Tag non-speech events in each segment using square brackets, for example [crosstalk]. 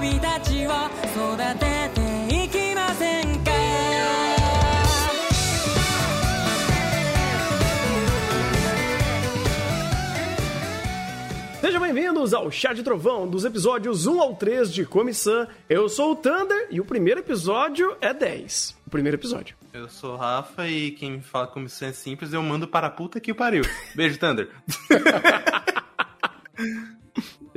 びたちを育てていきませんか Sejam bem-vindos ao Chá de Trovão, dos episódios 1 ao 3 de Comissão. Eu sou o Thunder e o primeiro episódio é 10. O primeiro episódio. Eu sou o Rafa e quem me fala como isso é simples, eu mando para a puta que o pariu. Beijo, Thunder. [laughs]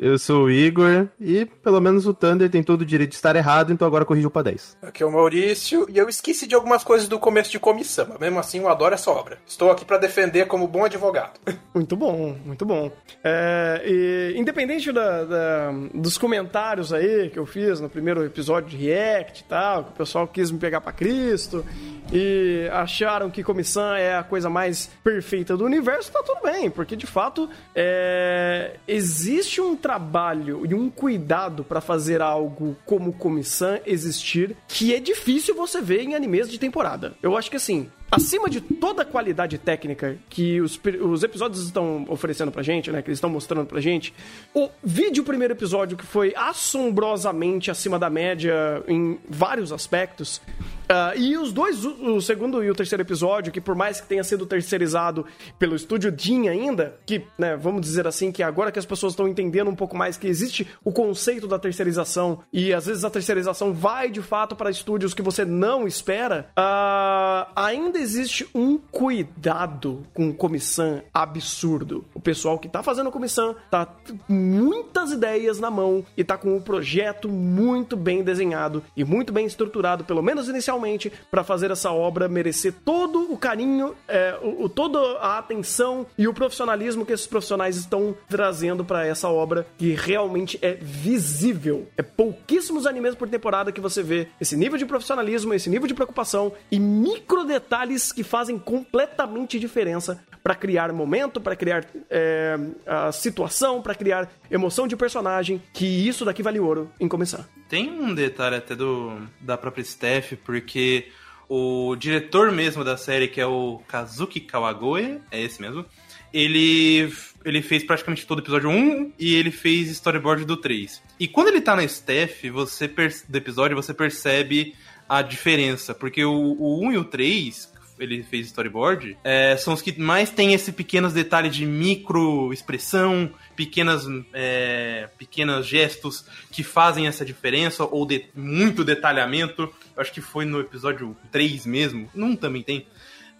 Eu sou o Igor e pelo menos o Thunder tem todo o direito de estar errado, então agora corrigiu pra 10. Aqui é o Maurício e eu esqueci de algumas coisas do começo de comissão, mas mesmo assim eu adoro essa obra. Estou aqui para defender como bom advogado. [laughs] Muito bom, muito bom. É, e, independente da- da- dos comentários aí que eu fiz no primeiro episódio de React e tal, que o pessoal quis me pegar pra Cristo e acharam que comissão é a coisa mais perfeita do universo, tá tudo bem, porque de fato é, existe um trabalho e um cuidado pra fazer algo como comissão existir que é difícil você ver em animes de temporada. Eu acho que assim, acima de toda a qualidade técnica que os, os episódios estão oferecendo pra gente, né? Que eles estão mostrando pra gente, o vídeo primeiro episódio que foi assombrosamente acima da média em vários aspectos. ah, e os dois, o, segundo e o terceiro episódio, que por mais que tenha sido terceirizado pelo estúdio Jin ainda, que, né, vamos dizer assim, que agora que as pessoas estão entendendo um pouco mais que existe o conceito da terceirização e às vezes a terceirização vai de fato para estúdios que você não espera, ah, ainda existe um cuidado com comissão absurdo. O pessoal que tá fazendo comissão tá com muitas ideias na mão e tá com o projeto muito bem desenhado e muito bem estruturado, pelo menos inicialmente, para fazer essa obra merecer todo o carinho, é, o, o- toda a atenção e o profissionalismo que esses profissionais estão trazendo para essa obra que realmente é visível. É pouquíssimos animes por temporada que você vê esse nível de profissionalismo, esse nível de preocupação e micro detalhes que fazem completamente diferença para criar momento, para criar é, a situação, para criar emoção de personagem, que isso daqui vale ouro em começar. Tem um detalhe até do da própria Steph, porque o diretor mesmo da série, que é o Kazuki Kawagoe, é esse mesmo, ele, ele fez praticamente todo o episódio 1 e ele fez storyboard do 3. E quando ele tá na Steph, você do episódio, você percebe a diferença, porque o, o 1 e o 3, ele fez storyboard, é, são os que mais tem esse pequenos detalhes de micro expressão, pequenas, é, pequenos gestos que fazem essa diferença, ou de muito detalhamento. Eu acho que foi no episódio 3 mesmo, num também tem.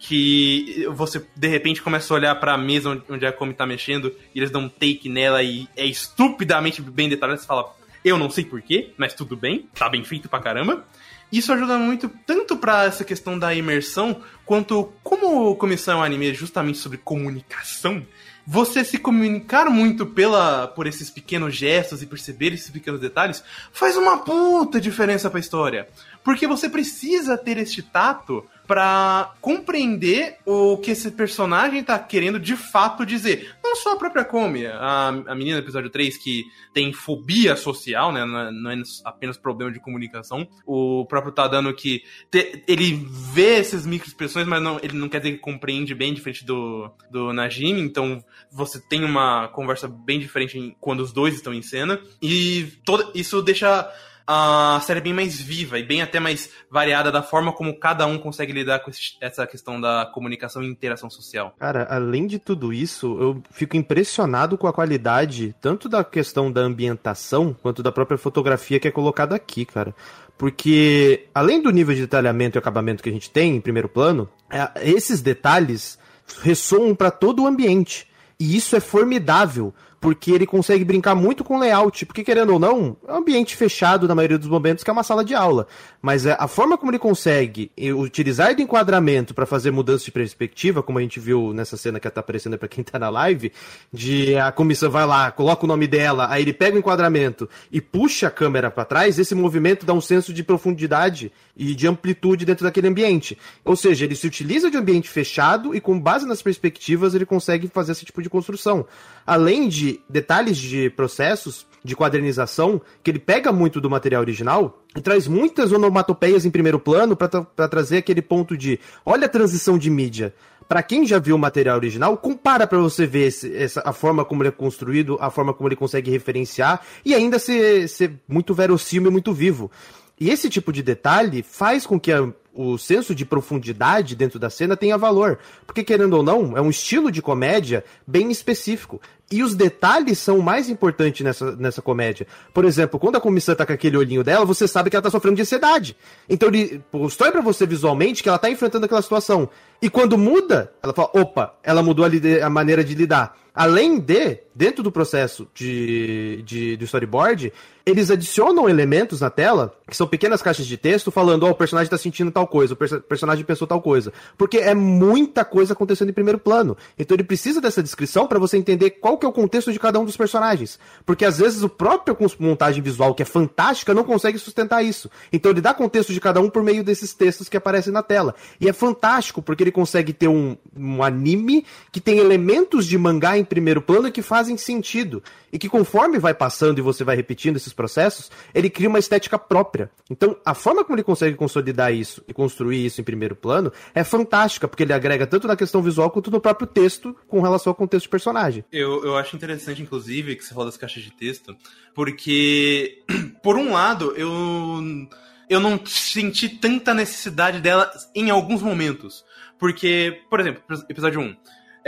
Que você de repente começa a olhar pra mesa onde- onde a Komi tá mexendo e eles dão um take nela e é estupidamente bem detalhado. Você fala, eu não sei porquê, mas tudo bem, tá bem feito pra caramba. Isso ajuda muito, tanto pra essa questão da imersão, quanto como comissão é um anime justamente sobre comunicação, você se comunicar muito pela por esses pequenos gestos e perceber esses pequenos detalhes faz uma puta diferença pra história. Porque você precisa ter este tato pra compreender o que esse personagem tá querendo de fato dizer. Não só a própria Komi, a, a menina do episódio 3 que tem fobia social, né? Não é, não é apenas problema de comunicação. O próprio Tadano que te- ele vê essas microexpressões, mas não, ele não quer dizer que compreende bem, diferente do, do Najimi. Então você tem uma conversa bem diferente em- quando os dois estão em cena. E todo, isso deixa a série bem mais viva e bem até mais variada da forma como cada um consegue lidar com esse- essa questão da comunicação e interação social. Cara, além de tudo isso, eu fico impressionado com a qualidade, tanto da questão da ambientação, quanto da própria fotografia que é colocada aqui, cara. Porque, além do nível de detalhamento e acabamento que a gente tem em primeiro plano, é, esses detalhes ressoam para todo o ambiente. E isso é formidável, porque ele consegue brincar muito com layout, porque querendo ou não, é um ambiente fechado na maioria dos momentos, que é uma sala de aula. Mas é, a forma como ele consegue utilizar do enquadramento para fazer mudança de perspectiva, como a gente viu nessa cena que tá aparecendo para quem tá na live, de a comissão vai lá, coloca o nome dela, aí ele pega o enquadramento e puxa a câmera para trás, esse movimento dá um senso de profundidade e de amplitude dentro daquele ambiente. Ou seja, ele se utiliza de um ambiente fechado e com base nas perspectivas ele consegue fazer esse tipo de construção. Além de detalhes de processos de quadernização, que ele pega muito do material original e traz muitas onomatopeias em primeiro plano para trazer aquele ponto de olha a transição de mídia. Pra quem já viu o material original, compara pra você ver esse- essa, a forma como ele é construído, a forma como ele consegue referenciar e ainda ser, ser muito verossímil e muito vivo. E esse tipo de detalhe faz com que a- o senso de profundidade dentro da cena tenha valor. Porque, querendo ou não, é um estilo de comédia bem específico. E os detalhes são o mais importantes nessa, nessa comédia. Por exemplo, quando a comissão tá com aquele olhinho dela, você sabe que ela tá sofrendo de ansiedade. Então ele constrói pra você visualmente que ela tá enfrentando aquela situação. E quando muda, ela fala, opa, ela mudou a, a maneira de lidar. Além de, dentro do processo de, de, do storyboard, eles adicionam elementos na tela, que são pequenas caixas de texto, falando, ó, o personagem tá sentindo tal coisa, o perso- personagem pensou tal coisa. Porque é muita coisa acontecendo em primeiro plano. Então ele precisa dessa descrição pra você entender qual que é o contexto de cada um dos personagens. Porque às vezes o próprio montagem visual, que é fantástica, não consegue sustentar isso. Então ele dá contexto de cada um por meio desses textos que aparecem na tela. E é fantástico, porque ele consegue ter um, um anime que tem elementos de mangá em primeiro plano que fazem sentido. E que conforme vai passando e você vai repetindo esses processos, ele cria uma estética própria. Então, a forma como ele consegue consolidar isso e construir isso em primeiro plano é fantástica, porque ele agrega tanto na questão visual quanto no próprio texto com relação ao contexto de personagem. Eu, eu acho interessante, inclusive, que você falou das caixas de texto, porque, [clears throat] por um lado, eu, eu não senti tanta necessidade dela em alguns momentos. Porque, por exemplo, episódio 1.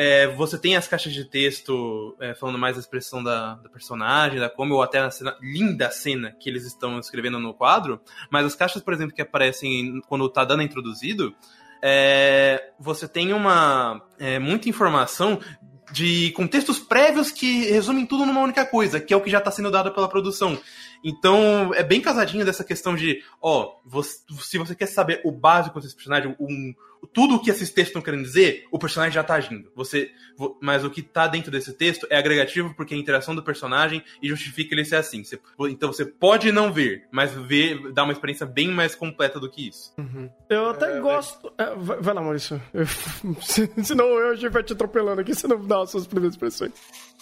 É, você tem as caixas de texto é, falando mais da expressão da, da personagem, da como, ou até a cena, linda cena que eles estão escrevendo no quadro, mas as caixas, por exemplo, que aparecem quando tá dando introduzido, é, você tem uma é, muita informação de contextos prévios que resumem tudo numa única coisa, que é o que já está sendo dado pela produção. Então, é bem casadinho dessa questão de, ó, você- se você quer saber o básico desse personagem, um, tudo o que esses textos estão querendo dizer, o personagem já tá agindo. Você, vo- mas o que tá dentro desse texto é agregativo porque é a interação do personagem e justifica ele ser assim. Você- então você pode não ver, mas ver dá uma experiência bem mais completa do que isso. Eu até gosto. É, vai, vai lá, Maurício. Eu- se- [laughs] senão eu a gente vai te atropelando aqui, você não dá as suas primeiras expressões.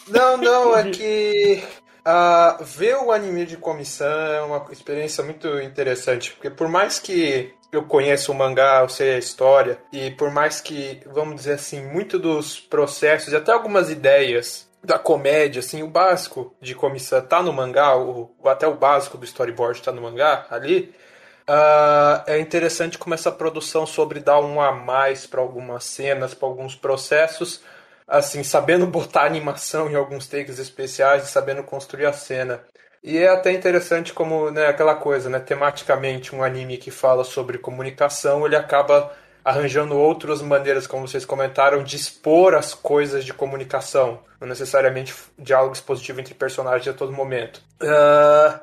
Não, não, é [laughs] que ah, ver o anime de comissão é uma experiência muito interessante, porque por mais que eu conheça o mangá, eu sei a história, e por mais que, vamos dizer assim, muito dos processos e até algumas ideias da comédia, assim, o básico de comissão tá no mangá, o, até o básico do storyboard tá no mangá ali, ah, é interessante como essa produção sobre dar um a mais para algumas cenas, para alguns processos, assim, sabendo botar animação em alguns takes especiais e sabendo construir a cena. E é até interessante como, né, aquela coisa, né, tematicamente um anime que fala sobre comunicação, ele acaba arranjando outras maneiras, como vocês comentaram, de expor as coisas de comunicação, não necessariamente diálogo expositivo entre personagens a todo momento. Ah,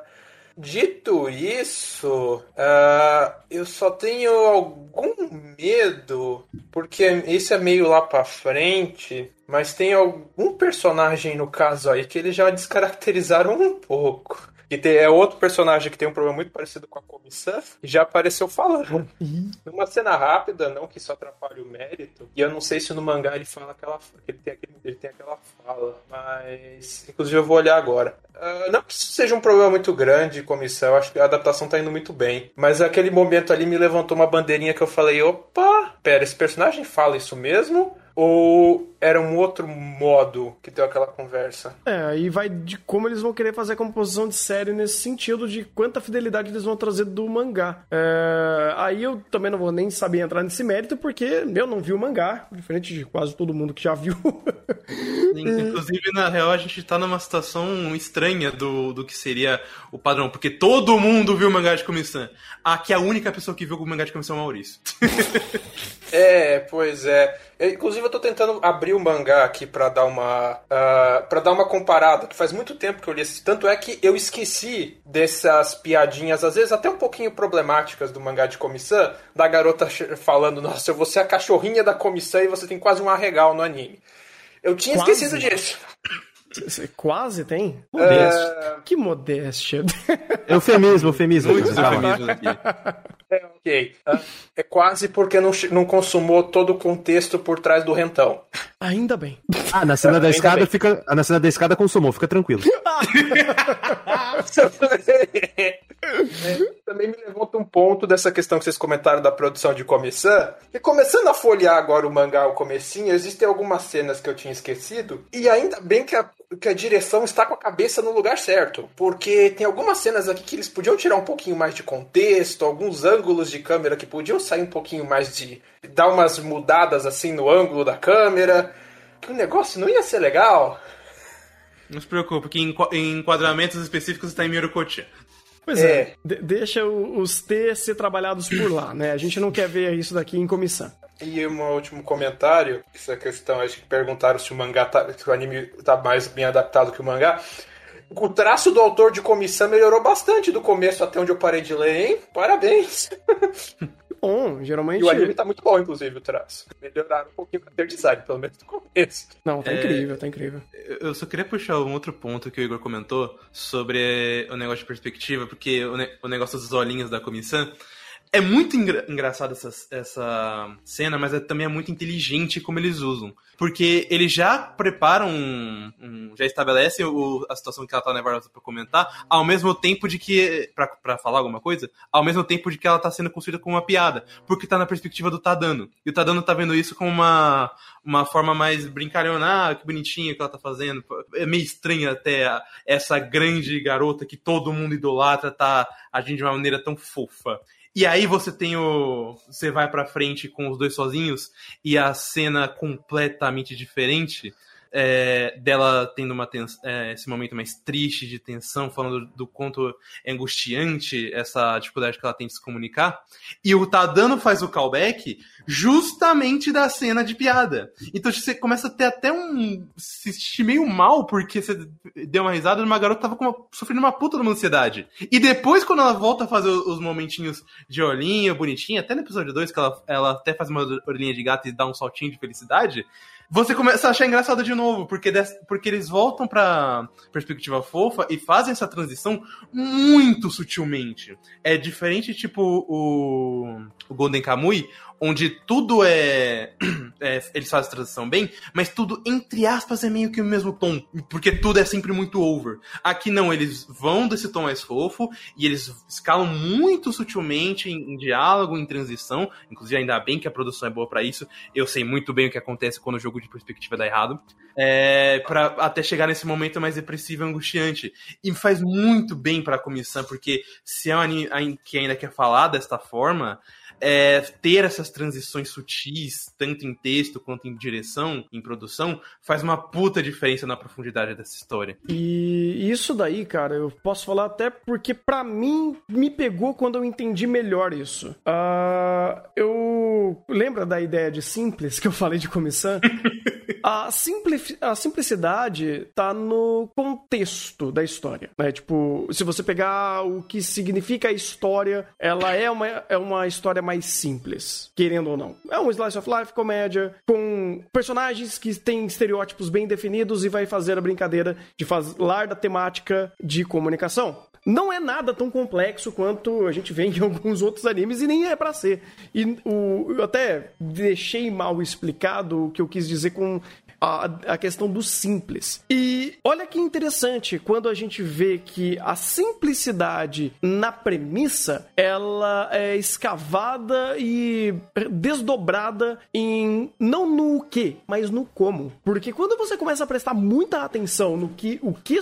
Dito isso, ah, eu só tenho algum medo, porque isso é meio lá pra frente, mas tem algum personagem no caso aí que eles já descaracterizaram um pouco. Que tem, é outro personagem que tem um problema muito parecido com a comissão e já apareceu falando. Numa cena rápida, não que isso atrapalhe o mérito. E eu não sei se no mangá ele fala aquela. Ele tem, aquele, ele tem aquela fala. Mas. Inclusive eu vou olhar agora. Ah, não que isso seja um problema muito grande, comissão. Eu acho que a adaptação tá indo muito bem. Mas aquele momento ali me levantou uma bandeirinha que eu falei: opa, pera, esse personagem fala isso mesmo? Ou era um outro modo que deu aquela conversa? É, aí vai de como eles vão querer fazer a composição de série nesse sentido, de quanta fidelidade eles vão trazer do mangá. É, aí eu também não vou nem saber entrar nesse mérito, porque eu não vi o mangá, diferente de quase todo mundo que já viu. [laughs] Inclusive, na real, a gente tá numa situação estranha do, do que seria o padrão, porque todo mundo viu o mangá de comissão. Aqui a única pessoa que viu o mangá de comissão é o Maurício. [laughs] É, pois é. Eu, inclusive eu tô tentando abrir o mangá aqui pra dar uma uh, para dar uma comparada, que faz muito tempo que eu li esse, tanto é que eu esqueci dessas piadinhas, às vezes até um pouquinho problemáticas do mangá de comissão, da garota falando, nossa, eu vou ser a cachorrinha da comissão e você tem quase um arregal no anime. Eu tinha Quase? esquecido disso. Você Quase tem? Modéstia. Que modéstia. Eufemismo, eufemismo. Muitos Calma. eufemismos aqui. É, ok. Ah, É quase porque não, não consumou todo o contexto por trás do rentão. Ainda bem. Ah, na cena da Ainda escada bem. fica. ah, Na cena da escada consumou, fica tranquilo. [laughs] [laughs] É, também me levanta um ponto dessa questão que vocês comentaram da produção de Comissão. E começando a folhear agora o mangá, o comecinho, existem algumas cenas que eu tinha esquecido. E ainda bem que a, que a direção está com a cabeça no lugar certo. Porque tem algumas cenas aqui que eles podiam tirar um pouquinho mais de contexto, alguns ângulos de câmera que podiam sair um pouquinho mais de. dar umas mudadas assim no ângulo da câmera. Que o negócio não ia ser legal. Não se preocupe, que em enquadramentos específicos está em Mirocotia. Pois é, É. de- deixa os T ser trabalhados por lá, né? A gente não quer ver isso daqui em comissão. E um último comentário, essa questão, acho que perguntaram se o mangá tá, se o anime tá mais bem adaptado que o mangá. O traço do autor de comissão melhorou bastante do começo até onde eu parei de ler, hein? Parabéns! [laughs] Bom, geralmente. E o anime tá muito bom, inclusive, o traço. Melhoraram um pouquinho o character design, pelo menos no começo. Não, tá É. incrível, tá incrível. Eu- Eu só queria puxar um outro ponto que o Igor comentou sobre o negócio de perspectiva, porque o, ne- o negócio dos olhinhos da comissão. É muito engra engraçado essa, essa cena, mas é, também é muito inteligente como eles usam. Porque eles já preparam, um, um- já estabelecem o- a situação que ela tá nervosa pra comentar, ao mesmo tempo de que. Pra, pra falar alguma coisa, ao mesmo tempo de que ela tá sendo construída como uma piada. Porque tá na perspectiva do Tadano. E o Tadano tá vendo isso como uma, uma forma mais brincalhona, ah, que bonitinho que ela tá fazendo. É meio estranho até essa grande garota que todo mundo idolatra tá agindo de uma maneira tão fofa. E aí você tem o. Você vai pra frente com os dois sozinhos e a cena completamente diferente. É, dela tendo uma é, esse momento mais triste de tensão, falando do, do quanto é angustiante essa dificuldade que ela tem de se comunicar. E o Tadano faz o callback justamente da cena de piada. Então você começa a ter até um. se sentir meio mal porque você deu uma risada de uma garota que tava uma- sofrendo uma puta de uma ansiedade. E depois, quando ela volta a fazer os momentinhos de olhinho, bonitinho, até no episódio 2, que ela, ela até faz uma orelhinha de gato e dá um saltinho de felicidade. Você começa a achar engraçado de novo, porque, des- porque eles voltam pra perspectiva fofa e fazem essa transição muito sutilmente. É diferente, tipo, o, o Golden Kamui, onde tudo é, [clears throat] é- Eles fazem a transição bem, mas tudo, entre aspas, é meio que o mesmo tom. Porque tudo é sempre muito over. Aqui não, eles vão desse tom mais fofo e eles escalam muito sutilmente em, em diálogo, em transição. Inclusive, ainda bem que a produção é boa pra isso. Eu sei muito bem o que acontece quando o jogo de perspectiva dá errado. É, para até chegar nesse momento mais depressivo e angustiante. E faz muito bem pra comissão, porque se é um anime que ainda quer falar desta forma, é, ter essas transições sutis, tanto em texto quanto em direção, em produção, faz uma puta diferença na profundidade dessa história. E isso daí, cara, eu posso falar até porque pra mim me pegou quando eu entendi melhor isso. Ah, eu lembra da ideia de simples que eu falei de comissão? [laughs] A, simpli- a simplicidade tá no contexto da história. Né? Tipo, se você pegar o que significa a história, ela é uma, é uma história mais simples, querendo ou não. É um slice of life comédia com personagens que têm estereótipos bem definidos e vai fazer a brincadeira de falar da temática de comunicação. Não é nada tão complexo quanto a gente vê em [laughs] alguns outros animes e nem é pra ser. E o, eu até deixei mal explicado o que eu quis dizer com a, a questão do simples. E olha que interessante quando a gente vê que a simplicidade na premissa ela é escavada e desdobrada em não no que, mas no como. Porque quando você começa a prestar muita atenção no que o que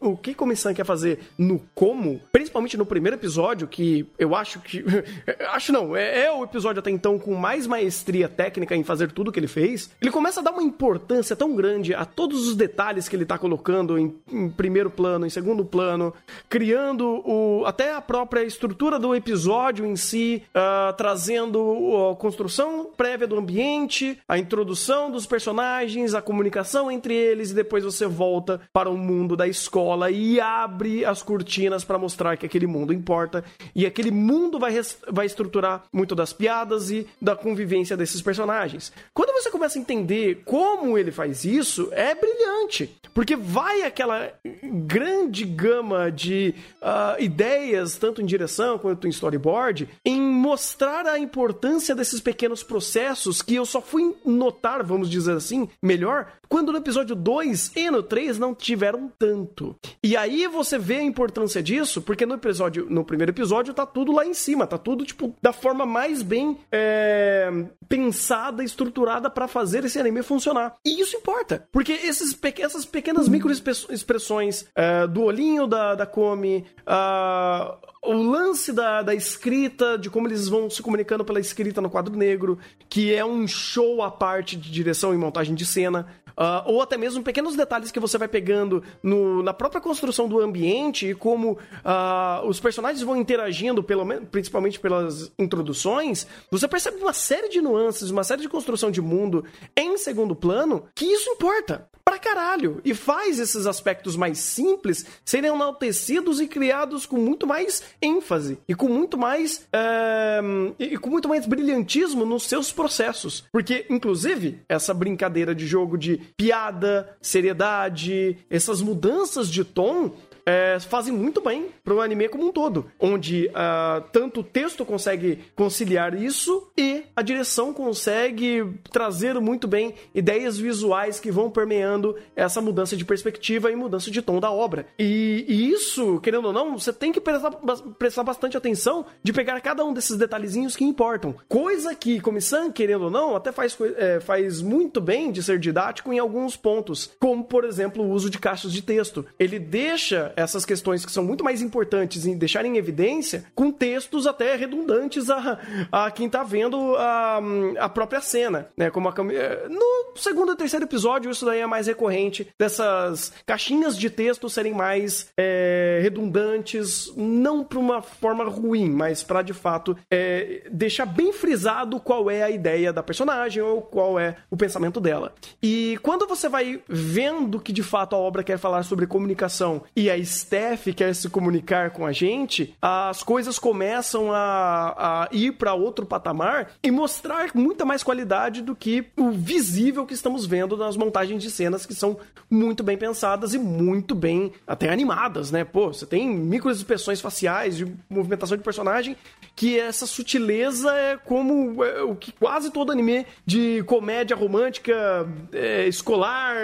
o que comissão quer fazer no como, principalmente no primeiro episódio, que eu acho que [laughs] acho não, é, é o episódio até então com mais maestria técnica em fazer tudo que ele fez. Ele começa a dar uma importância tão grande a todos os detalhes que ele tá colocando em, em primeiro plano, em segundo plano, criando o, até a própria estrutura do episódio em si, ah, trazendo a construção prévia do ambiente, a introdução dos personagens, a comunicação entre eles e depois você volta para o mundo da escola e abre as cortinas para mostrar que aquele mundo importa e aquele mundo vai, vai estruturar muito das piadas e da convivência desses personagens. Quando você começa a entender como ele faz isso, é brilhante, porque vai aquela grande gama de ah, ideias, tanto em direção quanto em storyboard, em mostrar a importância desses pequenos processos que eu só fui notar, vamos dizer assim, melhor, quando no episódio 2 e no 3 não tiveram tanto. E aí você vê a importância disso, porque no episódio, no primeiro episódio tá tudo lá em cima, tá tudo tipo da forma mais bem é, pensada, estruturada para fazer esse anime funcionar. E isso importa, porque esses, essas pequenas microexpressões é, do olhinho da, da Komi, uh, o lance da, da escrita, de como eles vão se comunicando pela escrita no quadro negro, que é um show à parte de direção e montagem de cena. Uh, ou até mesmo pequenos detalhes que você vai pegando no, na própria construção do ambiente e como uh, os personagens vão interagindo, pelo, principalmente pelas introduções, você percebe uma série de nuances, uma série de construção de mundo em segundo plano, que isso importa pra caralho. E faz esses aspectos mais simples serem enaltecidos e criados com muito mais ênfase e com muito mais é, e com muito mais brilhantismo nos seus processos. Porque, inclusive, essa brincadeira de jogo de piada, seriedade, essas mudanças de tom é, fazem muito bem pro anime como um todo, onde uh, tanto o texto consegue conciliar isso e a direção consegue trazer muito bem ideias visuais que vão permeando essa mudança de perspectiva e mudança de tom da obra. E, e isso, querendo ou não, você tem que prestar, prestar bastante atenção de pegar cada um desses detalhezinhos que importam. Coisa que Comissão, querendo ou não, até faz, é, faz muito bem de ser didático em alguns pontos, como por exemplo o uso de caixas de texto. Ele deixa essas questões que são muito mais importantes em deixar em evidência com textos até redundantes a, a quem tá vendo a, a própria cena, né? Como a eh, no segundo e terceiro episódio isso daí é mais recorrente dessas caixinhas de texto serem mais é, redundantes, não para uma forma ruim, mas para de fato é, deixar bem frisado qual é a ideia da personagem ou qual é o pensamento dela. E quando você vai vendo que de fato a obra quer falar sobre comunicação e a Steph quer se comunicar com a gente, as coisas começam a, a ir para outro patamar e mostrar muita mais qualidade do que o visível que estamos vendo nas montagens de cenas que são muito bem pensadas e muito bem até animadas, né? Pô, você tem micro expressões faciais, de movimentação de personagem, que essa sutileza é como é, o que quase todo anime de comédia romântica, é, escolar,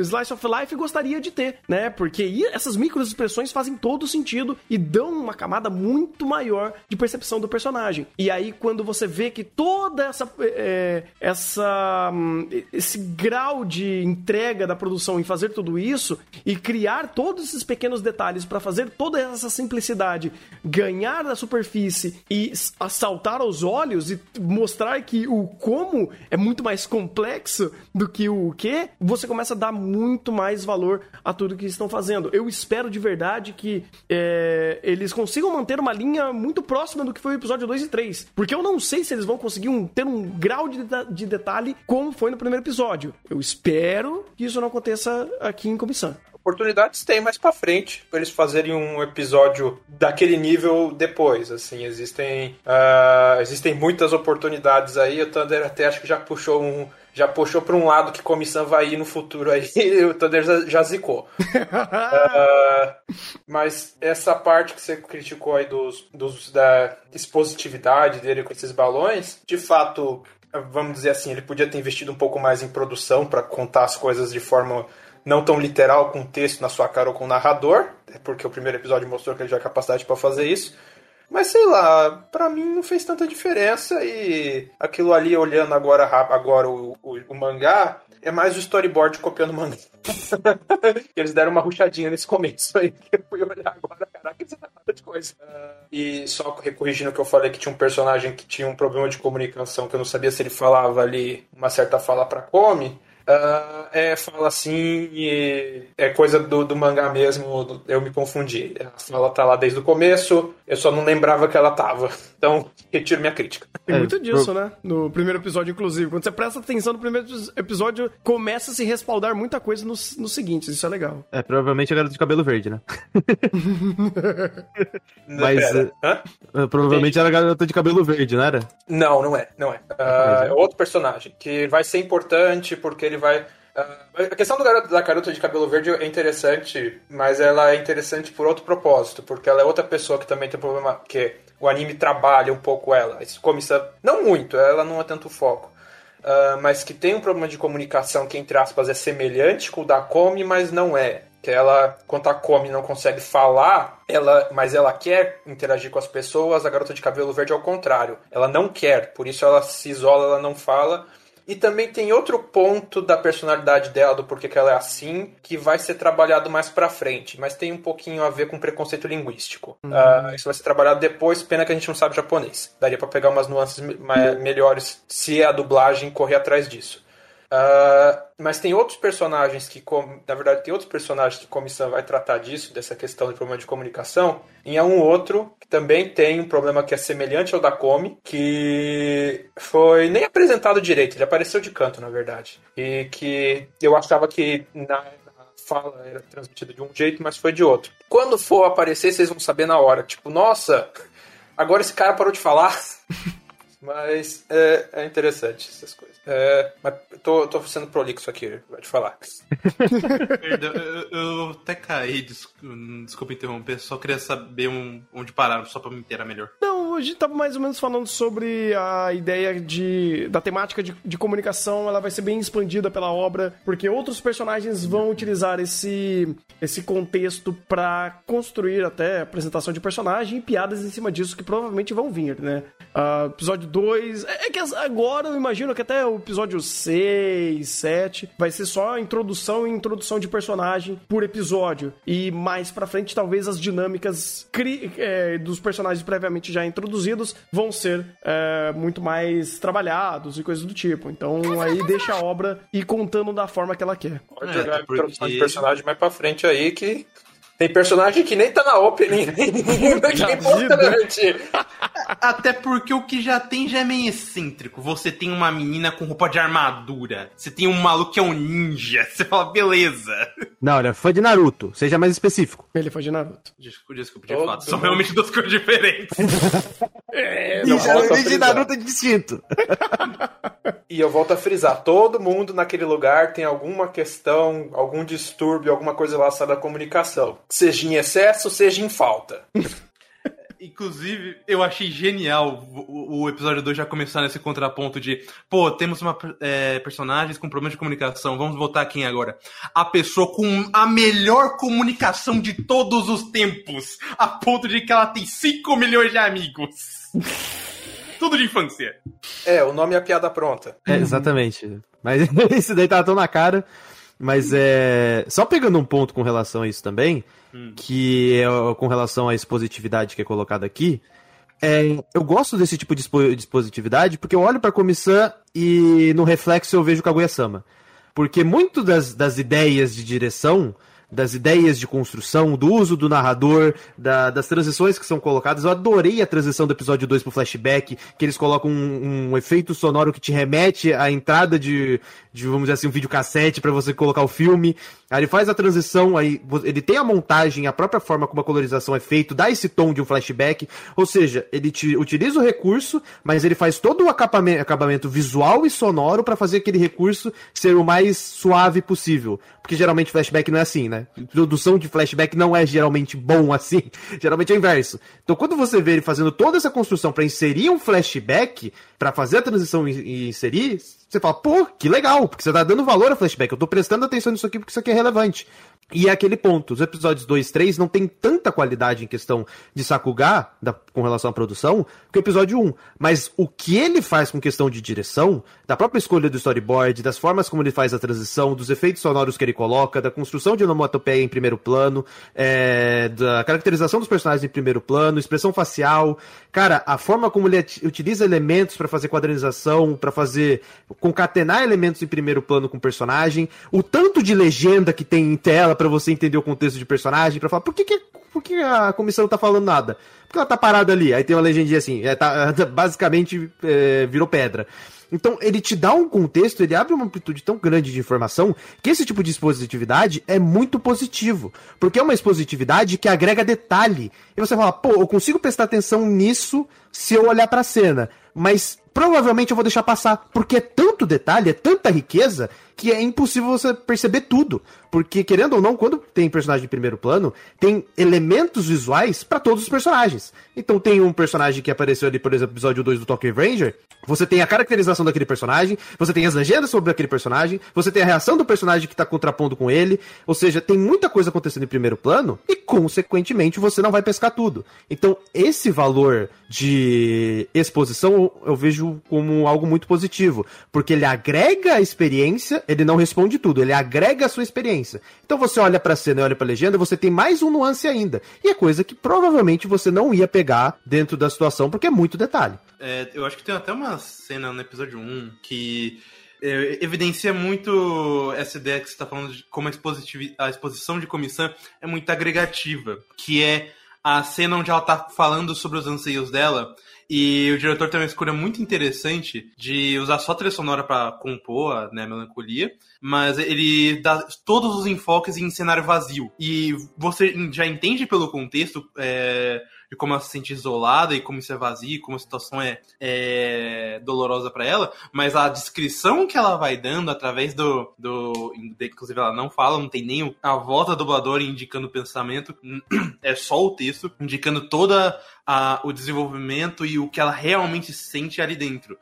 slice of life gostaria de ter, né? Porque essas micro expressões fazem todo sentido e dão uma camada muito maior de percepção do personagem. E aí, quando você vê que toda essa, é, essa hum, esse grau de entrega da produção em fazer tudo isso e criar todos esses pequenos detalhes para fazer toda essa simplicidade ganhar da superfície e assaltar aos olhos e mostrar que o como é muito mais complexo do que o que, você começa a dar muito mais valor a tudo que estão fazendo. Eu espero de verdade que é, eles consigam manter uma linha muito próxima do que foi o episódio 2 e 3. Porque eu não sei se eles vão conseguir um, ter um grau de, de detalhe como foi no primeiro episódio. Eu espero que isso não aconteça aqui em comissão oportunidades tem mais para frente para eles fazerem um episódio daquele nível depois. Assim, existem uh, existem muitas oportunidades aí. O Thunder até acho que já puxou um já puxou para um lado que comissão vai ir no futuro aí, [laughs] o Thunder já, já zicou. uh, [laughs] mas essa parte que você criticou aí dos, dos, da expositividade dele com esses balões, de fato, vamos dizer assim, ele podia ter investido um pouco mais em produção para contar as coisas de forma não tão literal com texto na sua cara ou com o narrador, porque o primeiro episódio mostrou que ele já tinha capacidade para fazer isso. Mas sei lá, para mim não fez tanta diferença e aquilo ali, olhando agora, agora o, o, o mangá, é mais o storyboard copiando o mangá. [laughs] Eles deram uma ruchadinha nesse começo aí. Eu fui olhar agora, caraca, isso é nada de coisa. E só corrigindo o que eu falei, que tinha um personagem que tinha um problema de comunicação, que eu não sabia se ele falava ali uma certa fala pra Come. Uh, é, fala assim, é coisa do, do mangá mesmo, eu me confundi. A fala tá lá desde o começo, eu só não lembrava que ela tava. Então, retiro minha crítica. Tem muito disso, né? No primeiro episódio, inclusive. Quando você presta atenção no primeiro episódio, começa a se respaldar muita coisa nos, nos seguintes. Isso é legal. É, provavelmente a garota de cabelo verde, né? [laughs] Mas. Uh, provavelmente era a garota de cabelo verde, não era? Não, não é. Não é. Uh, é outro personagem que vai ser importante porque ele vai a questão garoto, da garota de cabelo verde é interessante, mas ela é interessante por outro propósito, porque ela é outra pessoa que também tem problema, que o anime trabalha um pouco ela. Isso não muito, ela não é tanto foco. Uh, mas que tem um problema de comunicação que, entre aspas, é semelhante com o da Komi, mas não é que ela, quando a Come não consegue falar, ela, mas ela quer interagir com as pessoas, a garota de cabelo verde é o contrário. Ela não quer, por isso ela se isola, ela não fala. E também tem outro ponto da personalidade dela, do porquê que ela é assim, que vai ser trabalhado mais pra frente, mas tem um pouquinho a ver com preconceito linguístico. Uhum. Uh, isso vai ser trabalhado depois, pena que a gente não sabe japonês. Daria para pegar umas nuances melhores se a dublagem correr atrás disso. Uh, mas tem outros personagens que, na verdade, tem outros personagens que a comissão vai tratar disso, dessa questão de problema de comunicação. E há um outro que também tem um problema que é semelhante ao da Come, que foi nem apresentado direito, ele apareceu de canto, na verdade. E que eu achava que na fala era transmitida de um jeito, mas foi de outro. Quando for aparecer, vocês vão saber na hora. Tipo, nossa, agora esse cara parou de falar. [laughs] Mas é, é interessante essas coisas. É, mas tô, tô sendo prolixo aqui, pode falar. [laughs] Perdão, eu, eu, até caí, desculpa interromper, só queria saber um, onde pararam, só pra me inteirar melhor. Não, a gente tava mais ou menos falando sobre a ideia de, da temática de, de comunicação, ela vai ser bem expandida pela obra, porque outros personagens vão utilizar esse, esse contexto para construir até apresentação de personagem e piadas em cima disso que provavelmente vão vir, né? Uh, episódio 2. É, é que agora eu imagino que até o episódio 6, 7 vai ser só introdução e introdução de personagem por episódio. E mais pra frente, talvez as dinâmicas é, dos personagens previamente já introduzidos vão ser é, muito mais trabalhados e coisas do tipo. Então aí deixa a obra ir contando da forma que ela quer. Pode jogar é, porque... introdução de personagem mais pra frente aí que tem personagem que nem tá na opening ainda, que é importante. Até porque o que já tem já é meio excêntrico. Você tem uma menina com roupa de armadura. Você tem um maluco que é um ninja. [laughs] Você fala, beleza. Não, ele é fã de Naruto. Seja mais específico. Ele foi de Naruto. Desculpa, desculpa de fato. São realmente duas coisas diferentes. [laughs] é, não, e de Naruto é distinto. [laughs] e eu volto a frisar. Todo mundo naquele lugar tem alguma questão, algum distúrbio, alguma coisa relacionada à comunicação. Seja em excesso, seja em falta. [laughs] Inclusive, eu achei genial o, episódio 2 já começar nesse contraponto de, pô, temos uma é, personagens com problemas de comunicação, vamos votar quem agora? A pessoa com a melhor comunicação de todos os tempos, a ponto de que ela tem 5 milhões de amigos. [laughs] Tudo de infância. É, o nome é a piada pronta. É, exatamente. Mas [laughs] esse daí tava tão na cara. Mas é. Só pegando um ponto com relação a isso também, hum. que é com relação à expositividade que é colocada aqui. É, eu gosto desse tipo de expositividade porque eu olho pra comissão e no reflexo eu vejo Kaguya-sama. Porque muito das, das ideias de direção das ideias de construção, do uso do narrador, da, das transições que são colocadas. Eu adorei a transição do episódio 2 pro flashback, que eles colocam um, um efeito sonoro que te remete à entrada de, de vamos dizer assim, um videocassete para você colocar o filme. Aí ele faz a transição, aí ele tem a montagem, a própria forma como a colorização é feito, dá esse tom de um flashback. Ou seja, ele te, utiliza o recurso, mas ele faz todo o acabamento, acabamento visual e sonoro para fazer aquele recurso ser o mais suave possível. Porque geralmente flashback não é assim, né? Introdução de flashback não é geralmente bom assim. [laughs] Geralmente é o inverso. Então quando você vê ele fazendo toda essa construção para inserir um flashback, para fazer a transição e inserir, você fala, pô, que legal, porque você tá dando valor a flashback. Eu tô prestando atenção nisso aqui porque isso aqui é relevante. E é aquele ponto, os episódios 2 e 3 não tem tanta qualidade em questão de Sakuga, da, com relação à produção, que o episódio 1. Mas o que ele faz com questão de direção, da própria escolha do storyboard, das formas como ele faz a transição, dos efeitos sonoros que ele coloca, da construção de onomatopeia em primeiro plano, é, da caracterização dos personagens em primeiro plano, expressão facial, cara, a forma como ele utiliza elementos para fazer quadrinização, para fazer concatenar elementos em primeiro plano com o personagem, o tanto de legenda que tem em tela para você entender o contexto de personagem, para falar por que, que, por que a comissão não tá falando nada? Porque ela tá parada ali, aí tem uma legendinha assim, é, tá, [laughs] basicamente é, virou pedra. Então, ele te dá um contexto, ele abre uma amplitude tão grande de informação que esse tipo de expositividade é muito positivo. Porque é uma expositividade que agrega detalhe. E você fala, pô, eu consigo prestar atenção nisso se eu olhar pra cena. Mas provavelmente eu vou deixar passar, porque é tanto detalhe, é tanta riqueza, que é impossível você perceber tudo. Porque, querendo ou não, quando tem personagem em primeiro plano, tem elementos visuais para todos os personagens. Então tem um personagem que apareceu ali, por exemplo, no episódio 2 do Tokyo Ranger, você tem a caracterização daquele personagem, você tem as legendas sobre aquele personagem, você tem a reação do personagem que tá contrapondo com ele, ou seja, tem muita coisa acontecendo em primeiro plano e, consequentemente, você não vai pescar tudo. Então, esse valor de exposição eu vejo como algo muito positivo, porque ele agrega a experiência, ele não responde tudo, ele agrega a sua experiência. Então você olha pra cena e olha pra legenda, você tem mais um nuance ainda. E é coisa que provavelmente você não ia pegar dentro da situação, porque é muito detalhe. É, eu acho que tem até uma cena no episódio 1 que é, evidencia muito essa ideia que você está falando de como a, a exposição de comissão é muito agregativa, que é a cena onde ela tá falando sobre os anseios dela e o diretor tem uma escolha muito interessante de usar só trilha sonora para compor a né, melancolia, mas ele dá todos os enfoques em cenário vazio. E você já entende pelo contexto é, de como ela se sente isolada e como isso é vazio, como a situação é, é dolorosa para ela, mas a descrição que ela vai dando através do, do. Inclusive, ela não fala, não tem nem a voz da dubladora indicando o pensamento, [clears throat] é só o texto, indicando toda a, o desenvolvimento e o que ela realmente sente ali dentro.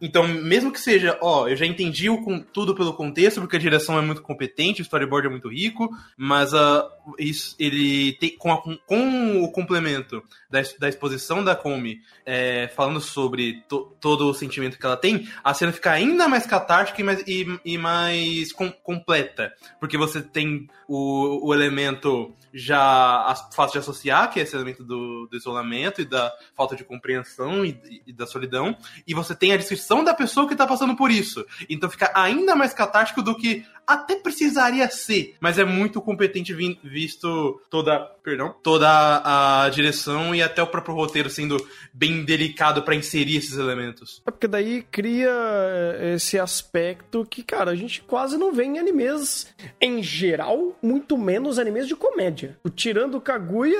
Então, mesmo que seja, ó, eu já entendi o, tudo pelo contexto, porque a direção é muito competente, o storyboard é muito rico, mas uh, isso, ele tem, com, a, com, o complemento da, da exposição da Come, é, falando sobre to, todo o sentimento que ela tem, a cena fica ainda mais catártica e mais, e, e mais com, completa, porque você tem o, o elemento já fácil de associar, que é esse elemento do, do isolamento e da falta de compreensão e, e, da solidão, e você tem a descrição da pessoa que tá passando por isso. Então fica ainda mais catártico do que até precisaria ser, mas é muito competente vi visto toda, perdão, toda a, direção e até o próprio roteiro sendo bem delicado para inserir esses elementos. É porque daí cria esse aspecto que, cara, a gente quase não vê em animes em geral, muito menos animes de comédia. Tirando Kaguya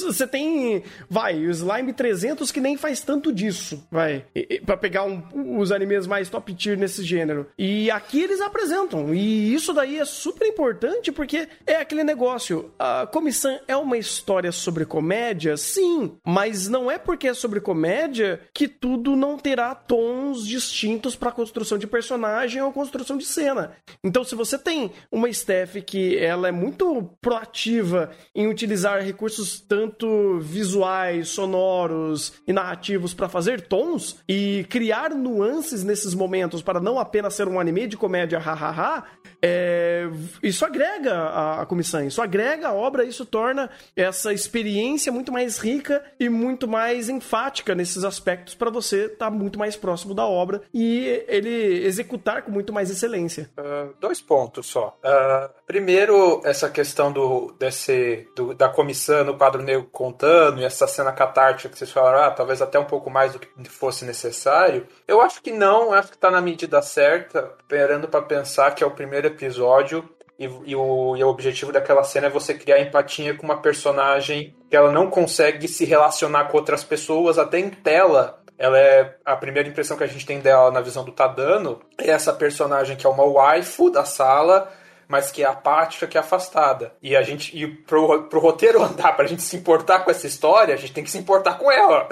você tem, vai, o Slime 300 que nem faz tanto disso, vai, para pegar um, os animes mais top tier nesse gênero. E aqui eles apresentam, e isso daí é super importante porque é aquele negócio. A comissão é uma história sobre comédia, sim, mas não é porque é sobre comédia que tudo não terá tons distintos para construção de personagem ou construção de cena. Então, se você tem uma Steph que ela é muito proativa em utilizar recursos tanto tanto visuais, sonoros e narrativos para fazer tons e criar nuances nesses momentos para não apenas ser um anime de comédia hahaha, é, isso agrega a, a comissão, isso agrega a obra, isso torna essa experiência muito mais rica e muito mais enfática nesses aspectos para você estar tá muito mais próximo da obra e ele executar com muito mais excelência. Uh, dois pontos só. Uh, primeiro, essa questão do, desse, do, da comissão no quadro negro contando e essa cena catártica que vocês falaram, ah, talvez até um pouco mais do que fosse necessário. Eu acho que não, acho que está na medida certa, esperando para pensar que é o primeiro episódio e, e, o, e o objetivo daquela cena é você criar empatia com uma personagem que ela não consegue se relacionar com outras pessoas, até em tela. Ela é a primeira impressão que a gente tem dela na visão do Tadano. É essa personagem que é uma waifu da sala, mas que é apática, que é afastada. E a gente, e pro, pro roteiro [laughs] andar, pra gente se importar com essa história, a gente tem que se importar com ela.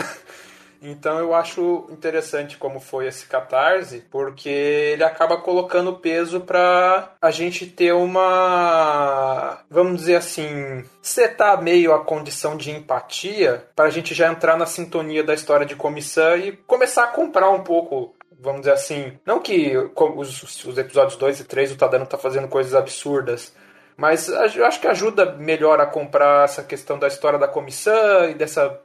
Então eu acho interessante como foi esse catarse, porque ele acaba colocando peso para a gente ter uma, vamos dizer assim, setar meio a condição de empatia para a gente já entrar na sintonia da história de comissão e começar a comprar um pouco vamos dizer assim, não que os, os episódios 2 e 3 o Tadano tá fazendo coisas absurdas, mas eu acho que ajuda melhor a comprar essa questão da história da comissão e dessa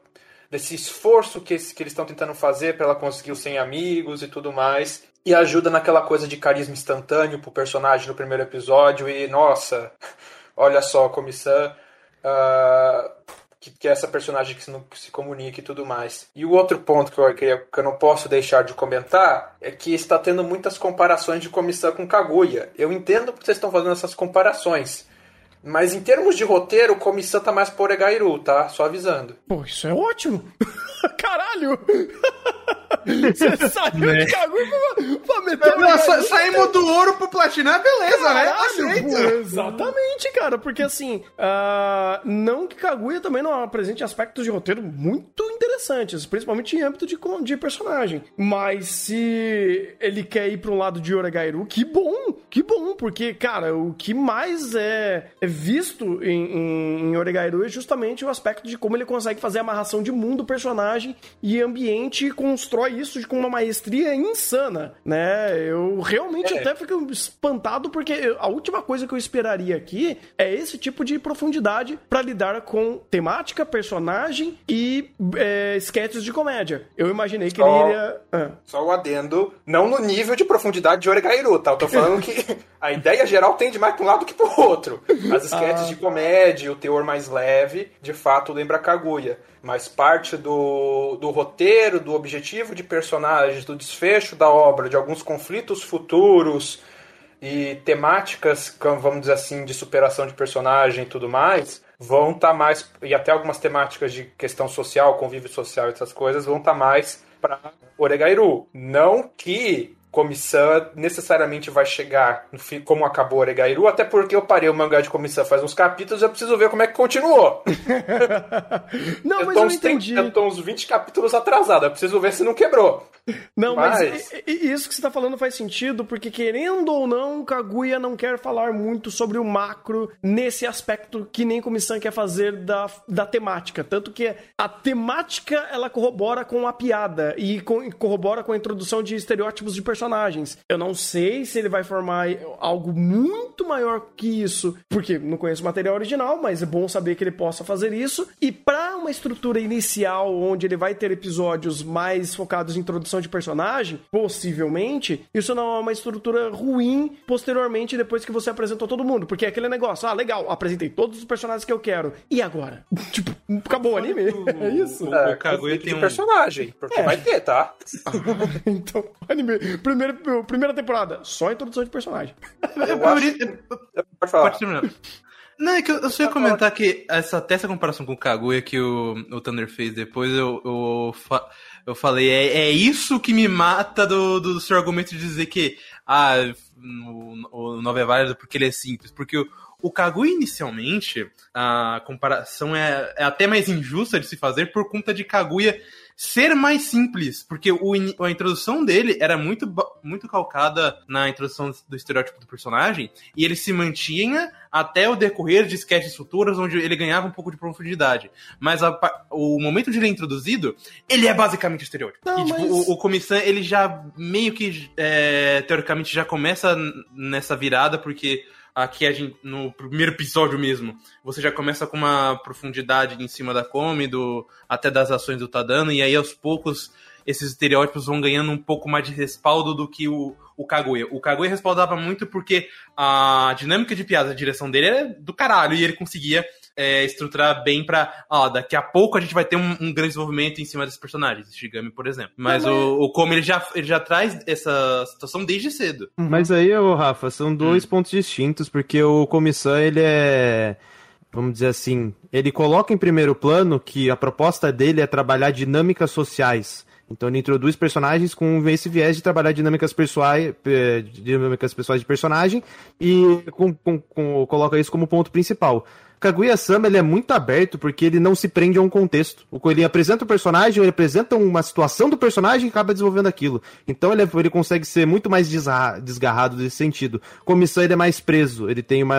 desse esforço que, que eles estão tentando fazer para ela conseguir os 100 amigos e tudo mais. E ajuda naquela coisa de carisma instantâneo pro personagem no primeiro episódio. E, nossa, [laughs] olha só, comissão. Uh, que, que é essa personagem que se, que se comunica e tudo mais. E o outro ponto que eu, que eu não posso deixar de comentar é que está tendo muitas comparações de comissão com Kaguya. Eu entendo porque vocês estão fazendo essas comparações. Mas em termos de roteiro, comissão tá mais por Egairu, tá? Só avisando. Pô, isso é ótimo! [laughs] Caralho! [laughs] Você saiu de Kaguya pra, pra meter Não, sa- saímos do ouro pro platina, beleza, né? Caralho, Aceito. pô, exatamente, cara, porque assim, ah, não que Kaguya também não apresente aspectos de roteiro muito interessantes, principalmente em âmbito de, de personagem. Mas se ele quer ir pra um lado de Oregairu, que bom, que bom, porque, cara, o que mais é, é visto em, em, em Oregairu é justamente o aspecto de como ele consegue fazer a amarração de mundo, personagem e ambiente e constrói isso com uma maestria insana, né? Eu realmente É. até fico espantado porque eu- a última coisa que eu esperaria aqui é esse tipo de profundidade pra lidar com temática, personagem e é, sketches de comédia. Eu imaginei que ele Só- iria. Ah. Só o adendo, não no nível de profundidade de Oregairu, tá? Eu tô falando que a ideia geral tende mais pra um lado que pro outro. As sketches de comédia, o teor mais leve, de fato lembra Kaguya. Mas parte do, do roteiro, do objetivo de personagens, do desfecho da obra, de alguns conflitos futuros e temáticas, vamos dizer assim, de superação de personagem e tudo mais, vão estar mais. E até algumas temáticas de questão social, convívio social essas coisas, vão estar mais para Oregairu. Não que Comissão necessariamente vai chegar no fim, como acabou Oregairu, até porque eu parei o mangá de Comissão faz uns capítulos eu preciso ver como é que continuou. [laughs] Não, eu mas eu uns 30 entendi. eu tô uns 20 capítulos atrasado, eu preciso ver se não quebrou. Não, mas, Mas- isso que você tá falando faz sentido, porque querendo ou não, Kaguya não quer falar muito sobre o macro nesse aspecto que nem Comissão quer fazer da, da temática. Tanto que a temática ela corrobora com a piada e e corrobora com a introdução de estereótipos de personagens. Eu não sei se ele vai formar algo muito maior que isso, porque não conheço o material original, mas é bom saber que ele possa fazer isso. E para uma estrutura inicial, onde ele vai ter episódios mais focados em introdução de personagem, possivelmente, isso não é uma estrutura ruim posteriormente, depois que você apresentou todo mundo. Porque é aquele negócio, ah, legal, apresentei todos os personagens que eu quero. E agora? [laughs] tipo, acabou o anime? [laughs] É isso? O, É, o Kaguya tem um. personagem, porque É. vai ter, tá? [laughs] então, anime. Primeira, primeira temporada, só introdução de personagem. Eu acho- Pode falar. Pode terminar. Não, é que eu, eu só ia comentar que essa, até essa comparação com o Kaguya que o, o Thunder fez depois, eu, eu, fa- eu falei, é, é isso que me mata do, do seu argumento de dizer que ah, o, o Nova é válido porque ele é simples. Porque o, o Kaguya, inicialmente, a comparação é, é até mais injusta de se fazer por conta de Kaguya ser mais simples, porque o a introdução dele era muito, muito calcada na introdução do estereótipo do personagem, e ele se mantinha até o decorrer de sketches futuras, onde ele ganhava um pouco de profundidade. Mas a o momento de ele é introduzido, ele é basicamente estereótipo. Não, e tipo, mas- o, o Comissão, ele já meio que, é, teoricamente, já começa nessa virada, porque aqui a gente, no primeiro episódio mesmo, você já começa com uma profundidade em cima da Come, do, até das ações do Tadano, e aí aos poucos esses estereótipos vão ganhando um pouco mais de respaldo do que o, o Kaguya. O Kaguya respaldava muito porque a dinâmica de piada, a direção dele era do caralho, e ele conseguia é, estruturar bem pra, ó, daqui a pouco a gente vai ter um, um grande desenvolvimento em cima desses personagens, Shigami, por exemplo. Mas o, o Come, ele já, ele já traz essa situação desde cedo. Mas aí, ô Rafa, são dois pontos distintos, porque o Comissão, ele é. Vamos dizer assim, ele coloca em primeiro plano que a proposta dele é trabalhar dinâmicas sociais. Então ele introduz personagens com esse viés de trabalhar dinâmicas pessoais, dinâmicas pessoais de personagem e com- com- com- coloca isso como ponto principal. Kaguya-sama ele é muito aberto porque ele não se prende a um contexto. O- Ele apresenta o personagem, ele apresenta uma situação do personagem e acaba desenvolvendo aquilo. Então ele, é- ele consegue ser muito mais desgarrado desse sentido. Comissão ele é mais preso, ele tem uma,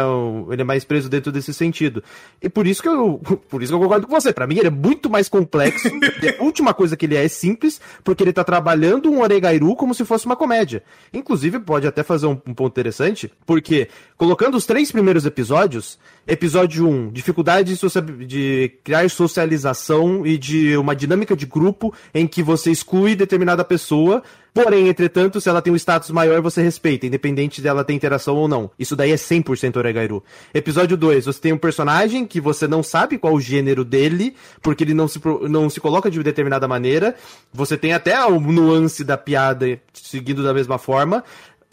ele é mais preso dentro desse sentido. E por isso que eu, [laughs] por isso que eu concordo com você. Pra mim ele é muito mais complexo. [laughs] A última coisa que ele é é simples, porque ele tá trabalhando um Oregairu como se fosse uma comédia. Inclusive pode até fazer um, um ponto interessante, porque colocando os três primeiros episódios, episódio 1, dificuldade de, socia- de criar socialização e de uma dinâmica de grupo em que você exclui determinada pessoa, porém, entretanto, se ela tem um status maior, você respeita, independente dela ter interação ou não. Isso daí é 100% Oregairu. Episódio 2, você tem um personagem que você não sabe qual o gênero dele, porque ele não se, não se coloca de determinada maneira, você tem até o nuance da piada seguindo da mesma forma,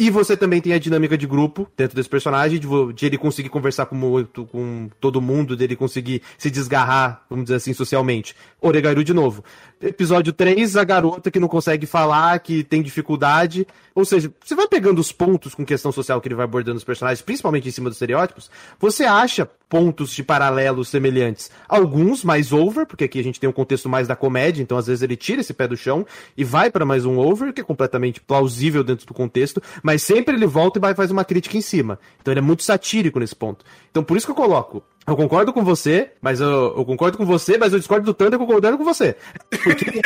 e você também tem a dinâmica de grupo dentro desse personagem, de, de ele conseguir conversar com, o- com todo mundo, dele conseguir se desgarrar, vamos dizer assim, socialmente. Oregairu de novo. Episódio 3, a garota que não consegue falar, que tem dificuldade. Ou seja, você vai pegando os pontos com questão social que ele vai abordando os personagens, principalmente em cima dos estereótipos, você acha pontos de paralelos semelhantes. Alguns mais over, porque aqui a gente tem um contexto mais da comédia, então às vezes ele tira esse pé do chão e vai para mais um over, que é completamente plausível dentro do contexto, mas sempre ele volta e vai faz uma crítica em cima. Então ele é muito satírico nesse ponto. Então por isso que eu coloco eu concordo com você, mas eu, eu, concordo com você, mas eu discordo do Thunder concordando com você. Porque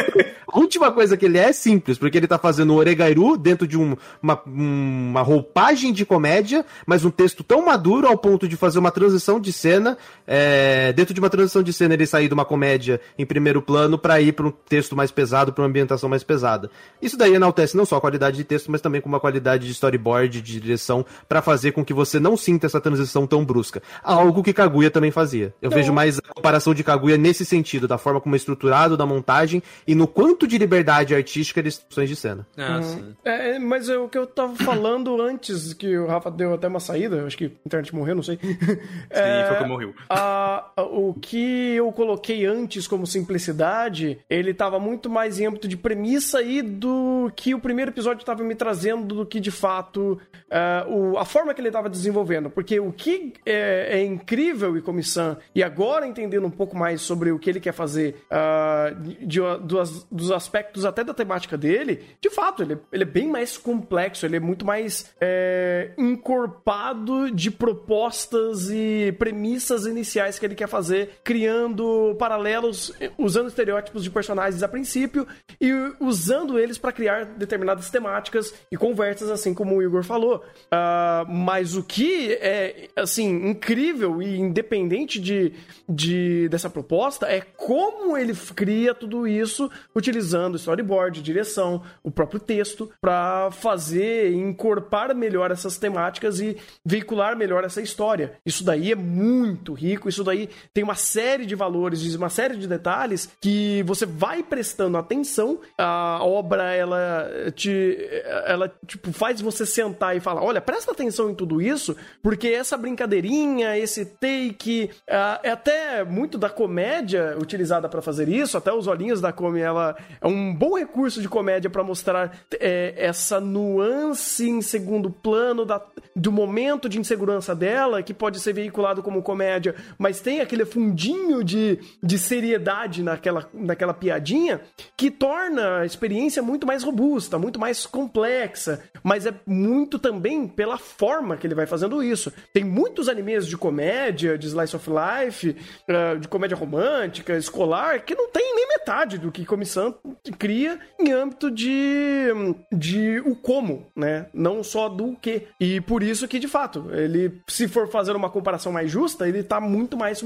última coisa que ele é é simples, porque ele tá fazendo o Oregairu dentro de um, uma, uma roupagem de comédia, mas um texto tão maduro ao ponto de fazer uma transição de cena. É, dentro de uma transição de cena, ele sair de uma comédia em primeiro plano para ir para um texto mais pesado, para uma ambientação mais pesada. Isso daí enaltece não só a qualidade de texto, mas também com uma qualidade de storyboard, de direção, para fazer com que você não sinta essa transição tão brusca. Algo que Kaguya Kaguya também fazia. Eu vejo mais a comparação de Kaguya nesse sentido, da forma como é estruturado, da montagem e no quanto de liberdade artística de instruções de cena. Ah, uhum. sim. É, é, mas é o que eu tava falando [laughs] antes, que o Rafa deu até uma saída, acho que a internet morreu, não sei. [laughs] Sim, é, foi que morreu. A, a, o que eu coloquei antes como simplicidade, ele tava muito mais em âmbito de premissa e do que o primeiro episódio tava me trazendo do que de fato uh, o, a forma que ele tava desenvolvendo. Porque o que é, é incrível e Comissão, e agora entendendo um pouco mais sobre o que ele quer fazer uh, de, dos, dos, aspectos até da temática dele, de fato, ele, ele é bem mais complexo, ele é muito mais é, encorpado de propostas e premissas iniciais que ele quer fazer, criando paralelos, usando estereótipos de personagens a princípio e usando eles para criar determinadas temáticas e conversas, assim como o Igor falou. Uh, mas o que é, assim, incrível e independente de, de, dessa proposta, é como ele cria tudo isso utilizando storyboard, direção, o próprio texto, para fazer, encorpar melhor essas temáticas e veicular melhor essa história. Isso daí é muito rico, isso daí tem uma série de valores, uma série de detalhes que você vai prestando atenção. A obra, ela te. Ela, tipo, faz você sentar e falar: olha, presta atenção em tudo isso, porque essa brincadeirinha, esse take, uh, é até muito da comédia utilizada para fazer isso, até os olhinhos da Come, ela é um bom recurso de comédia para mostrar é, essa nuance em segundo plano da, do momento de insegurança dela, que pode ser veiculado como comédia, mas tem aquele fundinho de, de seriedade naquela, naquela piadinha que torna a experiência muito mais robusta, muito mais complexa, mas é muito também pela forma que ele vai fazendo isso. Tem muitos animes de comédia, de slice of life, uh, de comédia romântica, escolar, que não tem nem metade do que Comissão cria em âmbito de, de o como, né? Não só do que. E por isso que, de fato, ele, se for fazer uma comparação mais justa, ele tá muito mais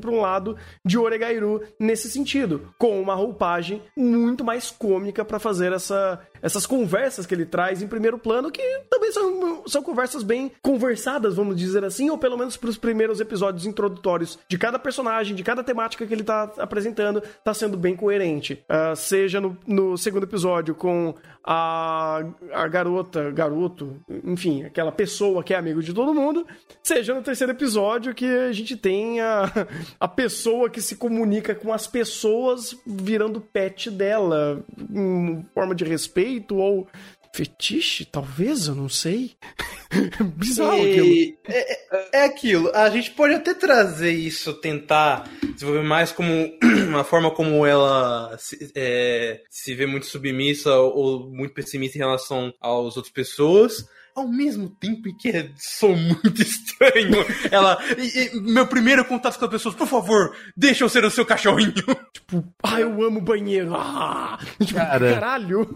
para um lado de Oregairu nesse sentido, com uma roupagem muito mais cômica para fazer essa, essas conversas que ele traz em primeiro plano, que também são, são conversas bem conversadas, vamos dizer assim, ou pelo menos para os primeiros episódios introdutórios de cada personagem, de cada temática que ele tá apresentando, tá sendo bem coerente. Uh, seja no, no, segundo episódio com a, a garota, garoto, enfim, aquela pessoa que é amigo de todo mundo, seja no terceiro episódio que a gente tem a, a pessoa que se comunica com as pessoas virando pet dela, em forma de respeito ou fetiche, talvez, eu não sei. [laughs] Bizarro aquilo. É, é, é, aquilo. A gente pode até trazer isso, tentar desenvolver mais como [clears throat] uma forma como ela se, é, se vê muito submissa ou muito pessimista em relação às outras pessoas ao mesmo tempo que é, sou muito [laughs] estranho. Ela. E, e, meu primeiro contato com as pessoas, por favor, deixa eu ser o seu cachorrinho. [laughs] Tipo, ah, eu amo banheiro. Ah, [laughs] tipo, Cara, caralho.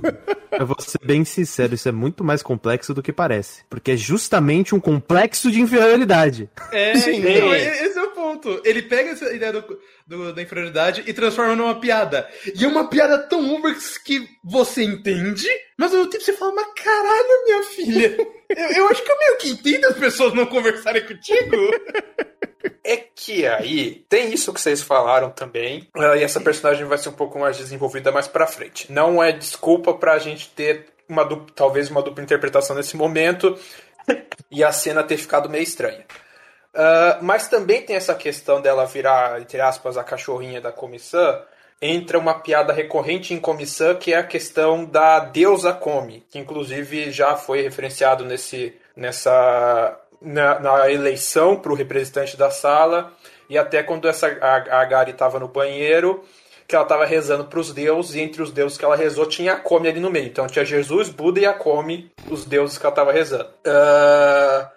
Eu vou ser bem sincero, isso é muito mais complexo do que parece. Porque é justamente um complexo de inferioridade. É, Sim, então, é. esse é o ponto. Ele pega essa ideia do, do, da inferioridade e transforma numa piada. E é uma piada tão over que você entende, mas ao mesmo tempo você fala, mas caralho, minha filha. [laughs] Eu, eu acho que eu meio que entendo as pessoas não conversarem contigo. É que aí tem isso que vocês falaram também, uh, e essa personagem vai ser um pouco mais desenvolvida mais pra frente. Não é desculpa pra gente ter uma talvez uma dupla interpretação nesse momento [laughs] e a cena ter ficado meio estranha. Ah, mas também tem essa questão dela virar, entre aspas, a cachorrinha da comissão. Entra uma piada recorrente em comissão que é a questão da deusa come, que inclusive já foi referenciado nesse, nessa na, na eleição para o representante da sala e até quando essa a, a Gary estava no banheiro que ela estava rezando para os deuses e entre os deuses que ela rezou tinha a Come ali no meio. Então tinha Jesus, Buda e a Come, os deuses que ela estava rezando. Ah,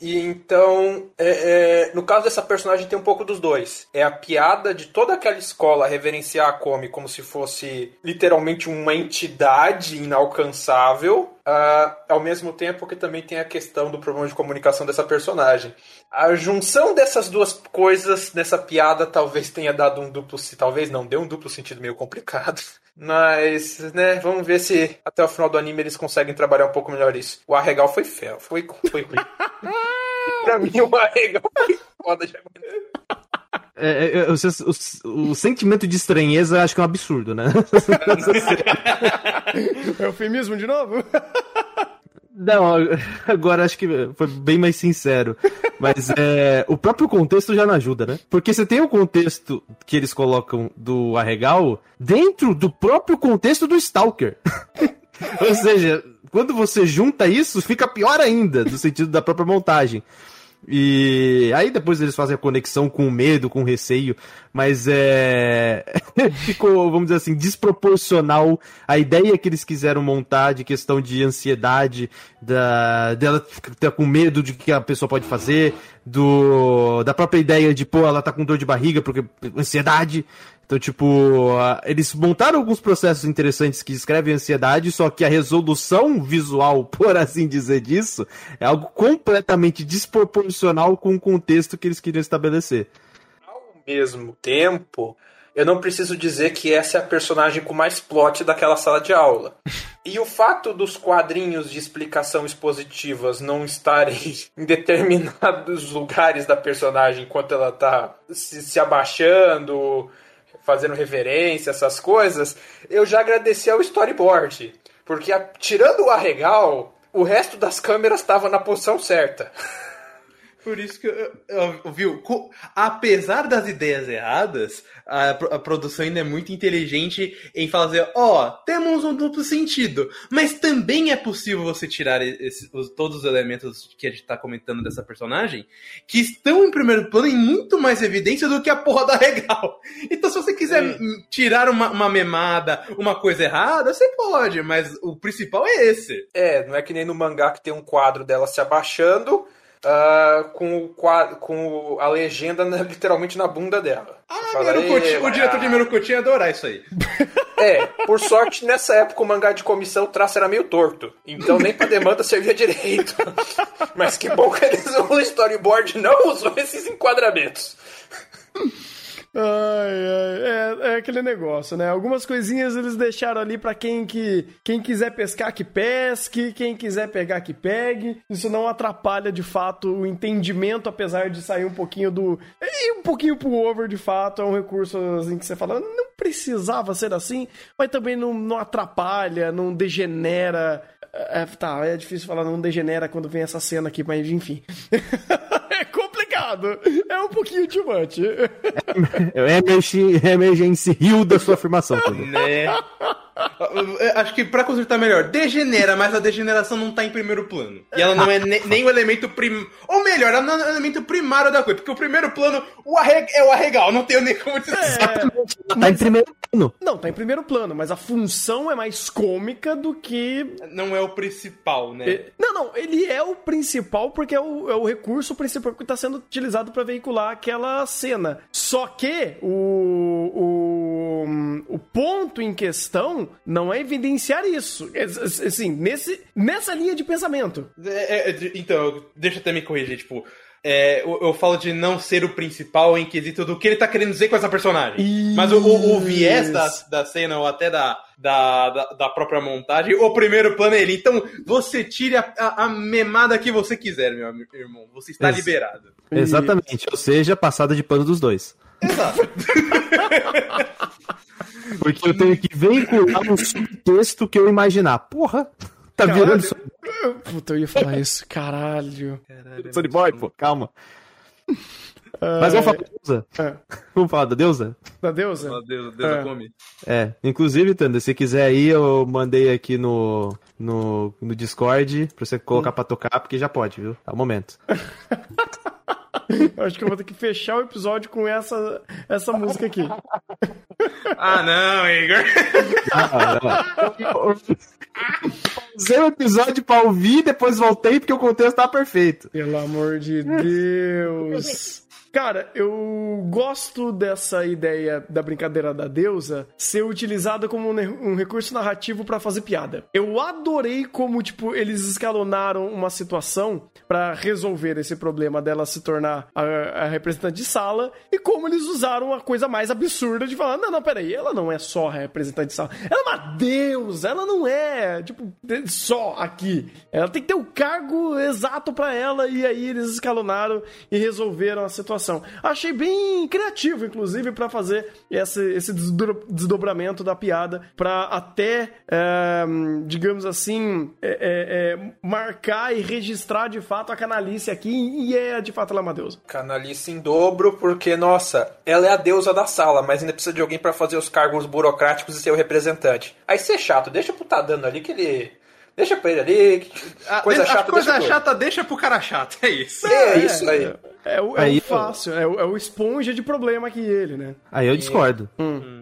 e então, é, é, no caso dessa personagem tem um pouco dos dois. É a piada de toda aquela escola reverenciar a Come como se fosse literalmente uma entidade inalcançável, ah, ao mesmo tempo que também tem a questão do problema de comunicação dessa personagem. A junção dessas duas coisas nessa piada talvez tenha dado um duplo, talvez não, deu um duplo sentido meio complicado. [laughs] Mas, né, vamos ver se até o final do anime eles conseguem trabalhar um pouco melhor isso. O arregal foi feio, foi, foi ruim. [laughs] pra mim, o arregal foi foda já. É, é, o, o- o sentimento de estranheza acho que é um absurdo, né? [laughs] Eufemismo de novo? Não, agora acho que foi bem mais sincero. Mas é, o próprio contexto já não ajuda, né? Porque você tem o contexto que eles colocam do Arregal dentro do próprio contexto do Stalker. [laughs] Ou seja, quando você junta isso, fica pior ainda, no sentido da própria montagem. E aí depois eles fazem a conexão com o medo, com o receio, mas é. [laughs] Ficou, vamos dizer assim, desproporcional a ideia que eles quiseram montar de questão de ansiedade, da, dela estar com medo de que a pessoa pode fazer, do, da própria ideia de, pô, ela tá com dor de barriga porque ansiedade. Então, tipo, eles montaram alguns processos interessantes que descrevem ansiedade, só que a resolução visual, [laughs] por assim dizer disso, é algo completamente desproporcional com o contexto que eles queriam estabelecer. Ao mesmo tempo, eu não preciso dizer que essa é a personagem com mais plot daquela sala de aula. [laughs] E o fato dos quadrinhos de explicação expositivas não estarem [laughs] em determinados lugares da personagem enquanto ela tá se, se abaixando, fazendo reverência, essas coisas, eu já agradeci ao storyboard. Porque a- tirando o arregal, o resto das câmeras estava na posição certa. [laughs] Por isso que, eu- eu- eu- viu, co- apesar das ideias erradas, a, a produção ainda é muito inteligente em fazer, ó, temos um duplo sentido, mas também é possível você tirar esse- os- todos os elementos que a gente tá comentando dessa personagem, que estão em primeiro plano em muito mais evidência do que a porra da regal. [laughs] Então se você quiser hum, tirar uma, uma memada, uma coisa errada, você pode, mas o principal é esse. É, não é que nem no mangá que tem um quadro dela se abaixando ah, com, o com a legenda na- [laughs] literalmente na bunda dela. Ah, "Ê, o diretor de Mirukochi ia adorar isso aí. [laughs] É, por sorte, nessa época o mangá de comissão o traço era meio torto. Então nem pra demanda servia direito. [laughs] Mas que bom que eles, o storyboard não usou esses enquadramentos. Ai, ai, é, é aquele negócio, né? Algumas coisinhas eles deixaram ali pra quem que quem quiser pescar que pesque, quem quiser pegar que pegue. Isso não atrapalha de fato o entendimento, apesar de sair um pouquinho do e um pouquinho pro over de fato. É um recurso assim que você fala, não precisava ser assim, mas também não, não atrapalha, não degenera. É, tá, é difícil falar não degenera quando vem essa cena aqui, mas enfim. [laughs] é complicado. É um pouquinho too much. É é emergência rio da sua afirmação, Pedro. Né? [laughs] [laughs] Eu Acho que pra consertar melhor, degenera, mas a degeneração não tá em primeiro plano. E ela não é ne- nem o elemento prim... Ou melhor, ela não é o elemento primário da coisa. Porque o primeiro plano o arre... é o arregal, não tenho nem como dizer. Tá em primeiro plano. Não, tá em primeiro plano, mas a função é mais cômica do que. Não é o principal, né? É, Não, não, ele é o principal porque é o, é o recurso principal que tá sendo utilizado pra veicular aquela cena. Só que o, o, o ponto em questão não é evidenciar isso. É, Assim, nesse, nessa linha de pensamento. É, é, então, deixa eu até me corrigir, tipo. é, eu, eu falo de não ser o principal em quesito do que ele tá querendo dizer com essa personagem. Mas o, o- o viés da, da cena, ou até da, da, da, da própria montagem, o primeiro plano é ele. Então, você tire a, a, a memada que você quiser, meu irmão. Você está Ex- liberado. Exatamente. Ou seja, passada de pano dos dois. Exato. [laughs] Porque eu tenho que veicular um subtexto que eu imaginar. Porra, tá virando Puta, eu ia falar isso, caralho. storyboard, pô. Calma. Mas vamos falar da deusa? É. Vamos falar da deusa? Da deusa? Meu Deus, Deus É. come. É, inclusive, Tanda, se quiser aí, eu mandei aqui no, no, no Discord pra você colocar pra tocar, porque já pode, viu? É o momento. [laughs] [laughs] Eu Acho que eu vou ter que fechar o episódio com essa, essa música aqui. [laughs] Ah, não, Igor. [laughs] Usei o episódio pra ouvir, depois voltei porque o contexto tá perfeito. Pelo amor de Deus. Cara, eu gosto dessa ideia da brincadeira da deusa ser utilizada como um, um recurso narrativo pra fazer piada. Eu adorei como, tipo, eles escalonaram uma situação pra resolver esse problema dela se tornar a, a representante de sala e como eles usaram a coisa mais absurda de falar: não, não, peraí, ela não é só representante de sala, ela é uma deusa, ela não é, tipo, só aqui. Ela tem que ter o cargo exato pra ela e aí eles escalonaram e resolveram a situação. Achei bem criativo, inclusive, pra fazer esse, esse desdo- desdobramento da piada pra até, é, digamos assim, é, é, é, marcar e registrar de fato a canalice aqui e é de fato ela é uma deusa. Canalice em dobro, porque, nossa, ela é a deusa da sala, mas ainda precisa de alguém pra fazer os cargos burocráticos e ser o representante. Aí ser chato, deixa pro Tadano ali que ele. Deixa pra ele ali. Coisa deixa- chata, coisa deixa pro- chata deixa pro cara chato, é isso. É, isso aí. É, o, é Aí o eu- fácil, é o, é o esponja de problema que ele, né? Aí eu discordo.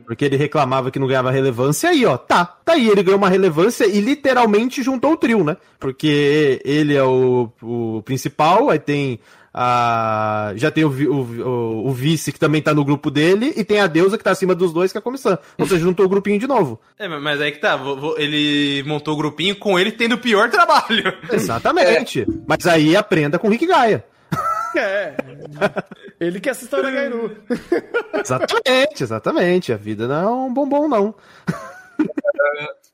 Porque ele reclamava que não ganhava relevância, aí ó, tá, tá aí, ele ganhou uma relevância e literalmente juntou o trio, né? Porque ele é o, o principal, aí tem a. Já tem o, vi- o, o, vice que também tá no grupo dele, e tem a deusa que tá acima dos dois, que é a comissão. Ou seja, juntou o grupinho de novo. É, mas aí que tá, ele montou o grupinho com ele tendo o pior trabalho. [laughs] Exatamente. Mas aí aprenda com o Rick Gaia. É. ele quer essa história Gairu. Exatamente, exatamente. A vida não é um bombom, não.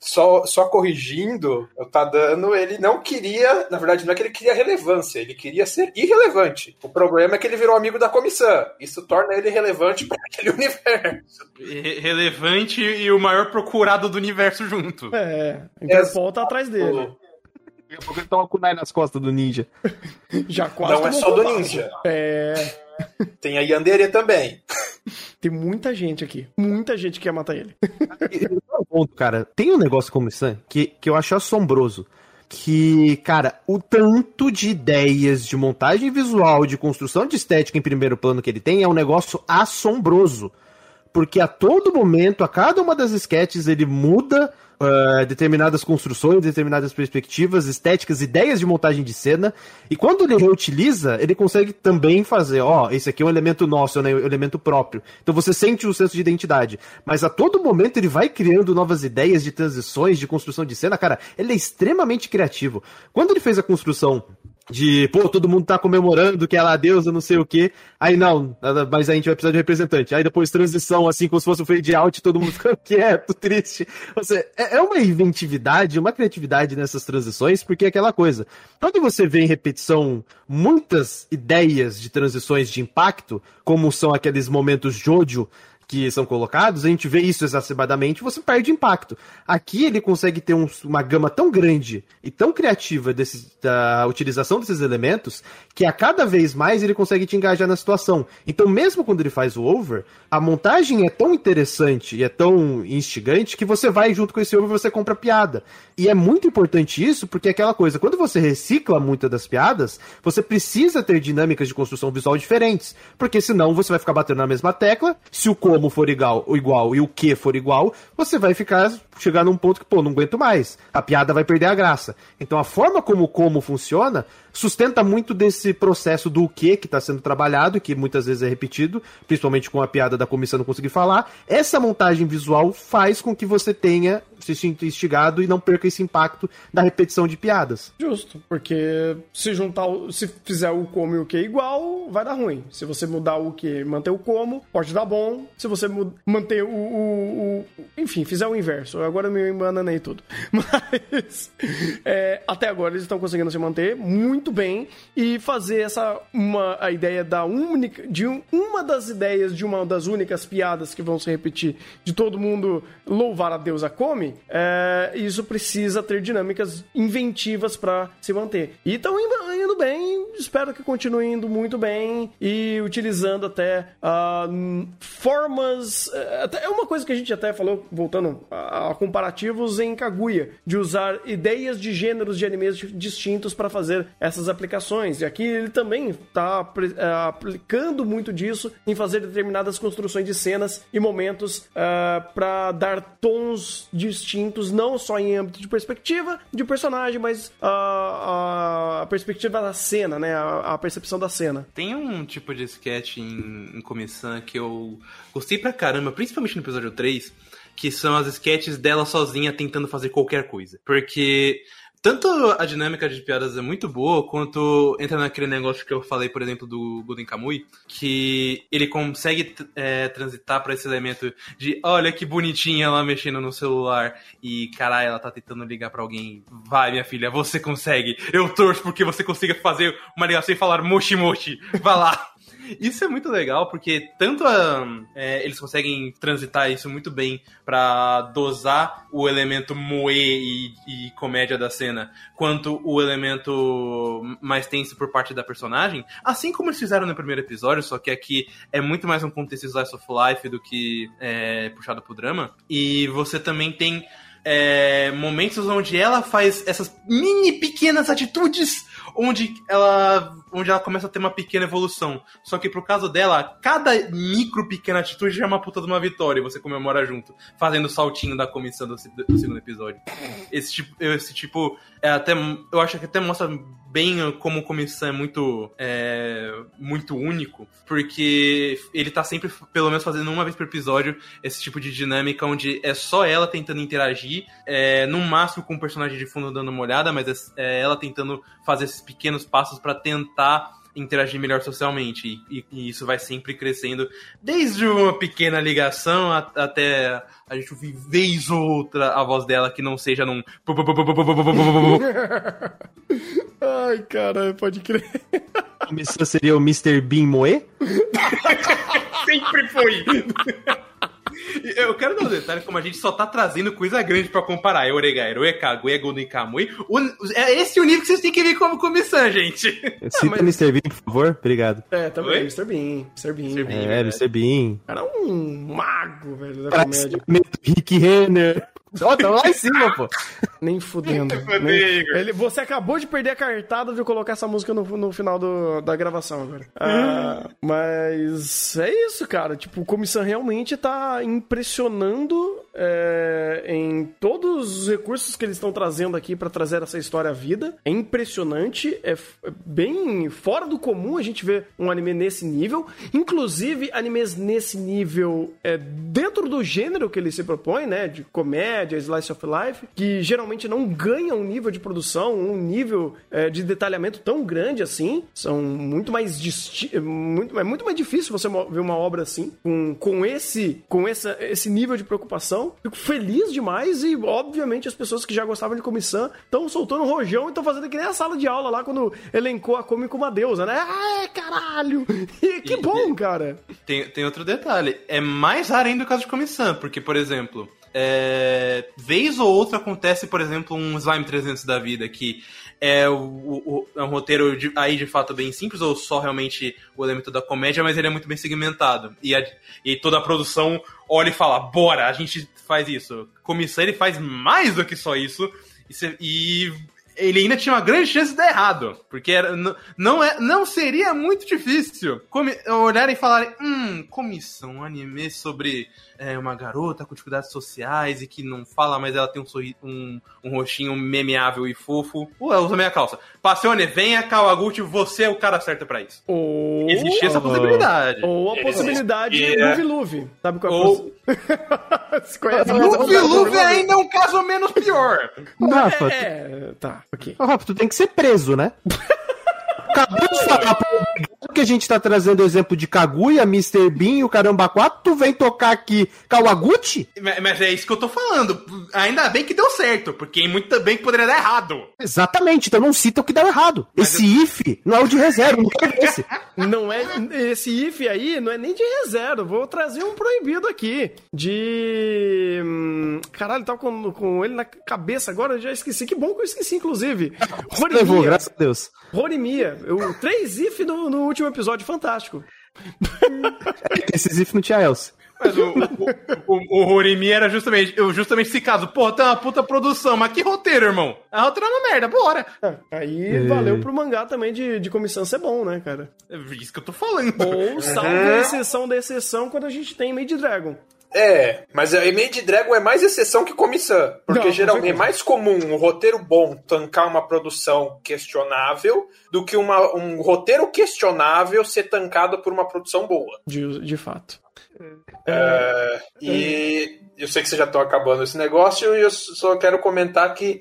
Só, só corrigindo, o Tadano, ele não queria. Na verdade, não é que ele queria relevância, ele queria ser irrelevante. O problema é que ele virou amigo da comissão. Isso torna ele relevante para aquele [laughs] universo. Re- relevante e o maior procurado do universo junto. É, a Interpol tá atrás dele. Daqui a pouco ele toma kunai nas costas do ninja. [laughs] Já quase Não é só do ninja. É. [laughs] Tem a Yandere também. Tem muita gente aqui. Muita gente que quer matar ele. Ponto, cara. Tem um negócio como isso que, que eu acho assombroso. Que, cara, o tanto de ideias de montagem visual, de construção de estética em primeiro plano que ele tem é um negócio assombroso. Porque a todo momento, a cada uma das sketches, ele muda eh, determinadas construções, determinadas perspectivas, estéticas, ideias de montagem de cena. E quando ele reutiliza, ele consegue também fazer, ó, esse aqui é um elemento nosso, é um elemento próprio. Então você sente o senso de identidade. Mas a todo momento ele vai criando novas ideias de transições, de construção de cena. Cara, ele é extremamente criativo. Quando ele fez a construção de, pô, todo mundo tá comemorando que ela é a deusa, não sei o quê. Aí não, mas a gente vai precisar de representante. Aí depois transição, assim, como se fosse um fade out, todo mundo ficando [laughs] quieto, triste. Seja, é é uma inventividade, uma criatividade nessas transições, porque é aquela coisa. Quando você vê em repetição muitas ideias de transições de impacto, como são aqueles momentos Jojo, que são colocados, a gente vê isso exacerbadamente, você perde impacto. Aqui ele consegue ter um- uma gama tão grande e tão criativa desses- da utilização desses elementos, que a cada vez mais ele consegue te engajar na situação. Então, mesmo quando ele faz o over, a montagem é tão interessante e é tão instigante que você vai junto com esse over você compra piada. E é muito importante isso, porque é aquela coisa, quando você recicla muitas das piadas, você precisa ter dinâmicas de construção visual diferentes, porque senão você vai ficar batendo na mesma tecla, se o como for igual, igual e o que for igual, você vai ficar chegar num ponto que, pô, não aguento mais. A piada vai perder a graça. Então a forma como como funciona sustenta muito desse processo do que que está sendo trabalhado, que muitas vezes é repetido, principalmente com a piada da comissão não conseguir falar. Essa montagem visual faz com que você tenha se sinta instigado e não perca esse impacto da repetição de piadas. Justo, porque se juntar, se fizer o como e o que igual, vai dar ruim. Se você mudar o que manter o como, pode dar bom. Se você manter o, o- o- Enfim, fizer o inverso. Agora eu me embananei tudo. [laughs] Mas. é, até agora eles estão conseguindo se manter muito bem e fazer essa. Uma, a ideia da única. De um- uma das ideias de uma das únicas piadas que vão se repetir de todo mundo louvar a deusa come. é, isso precisa ter dinâmicas inventivas pra se manter. E estão indo bem espero que continue indo muito bem e utilizando até ah, n- formas. eh, É uma coisa que a gente até falou, voltando a, comparativos em Kaguya, de usar ideias de gêneros de animes di- distintos para fazer essas aplicações. E aqui ele também está aplicando muito disso em fazer determinadas construções de cenas e momentos para dar tons distintos, não só em âmbito de perspectiva de personagem, mas a, a perspectiva da cena, né? A, a percepção da cena. Tem um tipo de sketch em, em Comissão que eu gostei pra caramba, principalmente no episódio 3, que são as sketches dela sozinha tentando fazer qualquer coisa. Porque tanto a dinâmica de piadas é muito boa, quanto entra naquele negócio que eu falei, por exemplo, do Golden Kamui, que ele consegue é, transitar pra esse elemento de olha que bonitinha ela mexendo no celular e caralho, ela tá tentando ligar pra alguém. Vai, minha filha, você consegue. Eu torço porque você consiga fazer uma ligação e falar mochi mochi. Vai lá. Isso é muito legal, porque tanto a, é, eles conseguem transitar isso muito bem pra dosar o elemento moe e, e comédia da cena, quanto o elemento mais tenso por parte da personagem, assim como eles fizeram no primeiro episódio, só que aqui é muito mais um contexto slice of life do que é, puxado pro drama. E você também tem é, momentos onde ela faz essas mini pequenas atitudes onde ela, onde ela começa a ter uma pequena evolução. Só que pro caso dela, cada micro pequena atitude já é uma puta de uma vitória e você comemora junto, fazendo o saltinho da comissão do, do segundo episódio. Esse tipo, esse tipo é até, eu acho que até mostra bem como comissão é muito, é, muito único, porque ele tá sempre, pelo menos, fazendo uma vez por episódio esse tipo de dinâmica onde é só ela tentando interagir, é, no máximo com o personagem de fundo dando uma olhada, mas é, é ela tentando fazer esses pequenos passos para tentar interagir melhor socialmente. E, e, isso vai sempre crescendo, desde uma pequena ligação a, até a gente ouvir vez ou outra a voz dela que não seja num. [laughs] Ai, cara, pode crer. Comissão seria o Mr. Bean Moe? [laughs] sempre foi! Eu quero dar um detalhe, como a gente só tá trazendo coisa grande pra comparar. É Oregairo, é Kaguya, é Golden Kamui. É esse o nível que vocês têm que ver como comissão, gente. Cita mas... Mr. Bean, por favor. Obrigado. É, também. Oi? Mr. Bean. Mr. Bean. Mr. Bean é, Mr. Bean. É um mago, velho, da comédia. Rick Renner. Ó, tá lá em cima, pô. Nem fudendo. Nem... Ele, você acabou de perder a cartada de eu colocar essa música no, no final do, da gravação agora. Ah, mas é isso, cara. Tipo, o Comissão realmente tá impressionando é, em todos os recursos que eles estão trazendo aqui para trazer essa história à vida. É impressionante, é, é bem fora do comum a gente ver um anime nesse nível. Inclusive, animes nesse nível é, dentro do gênero que ele se propõe, né? De comédia comédia, slice of life, que geralmente não ganham um nível de produção, um nível é, de detalhamento tão grande assim. São muito mais muito, é muito mais difícil você ver uma obra assim, com, com esse com essa, esse nível de preocupação. Fico feliz demais e, obviamente, as pessoas que já gostavam de comissão estão soltando rojão e estão fazendo que nem a sala de aula lá quando elencou a Come como uma deusa, né? Ah, caralho! [laughs] E, que bom, cara! Tem, tem outro detalhe. É mais raro ainda o caso de comissão, porque, por exemplo, é, vez ou outra acontece, por exemplo, um Slime 300 da vida, que é, o, o, é um roteiro de, aí de fato bem simples, ou só realmente o elemento da comédia, mas ele é muito bem segmentado. E, a, e toda a produção olha e fala: bora, a gente faz isso. Comissão ele faz mais do que só isso. E, cê, e ele ainda tinha uma grande chance de dar errado. Porque era, não, é, não seria muito difícil come, olharem e falarem: hum, comissão, anime sobre é, uma garota com dificuldades sociais e que não fala, mas ela tem um, sorri um, um rostinho memeável e fofo. Ué, usa meia calça. Passione, venha, Kawaguchi, você é o cara certo pra isso. Ou... Existe essa possibilidade. Ou a possibilidade É. de Luve Luve. Sabe qual é a Ou- [laughs] Você conhece Luve Luve ainda é um caso menos pior. [laughs] Rafa, É, tá, ok. tu, Rafa, tu tem que ser preso, né? [laughs] Acabou de falar pro que a gente tá trazendo o exemplo de Kaguya, Mr. Bean e o Caramba 4, tu vem tocar aqui Kawaguchi? Mas mas é isso que eu tô falando. Ainda bem que deu certo, porque muito bem que poderia dar errado. Exatamente, então não cita o que deu errado. Esse if não é o de reserva, não quero esse. [laughs] Não é. Esse if aí não é nem de reserva. Vou trazer um proibido aqui. De. hum, caralho, tava com, com ele na cabeça agora, eu já esqueci. Que bom que eu esqueci, inclusive. [laughs] Levou, Rorimia. graças a Deus. Rorimia. O 3 if no, no último episódio, fantástico. Esse Zif não tinha Elsa. Mas o, o, o, o Horimi era justamente, eu- justamente esse caso. Pô, tem uma puta produção, mas que roteiro, irmão? A roteiro é uma merda, bora. Aí valeu pro mangá também de, de comissão ser bom, né, cara? É isso que eu tô falando. Ou salvo a exceção da exceção quando a gente tem Made Dragon. É, mas a Made Dragon é mais exceção que comissão. Porque Não, geralmente é mais comum um roteiro bom tancar uma produção questionável do que uma, um roteiro questionável ser tancado por uma produção boa. De, de fato. É, e eu sei que vocês já estão acabando esse negócio e eu só quero comentar que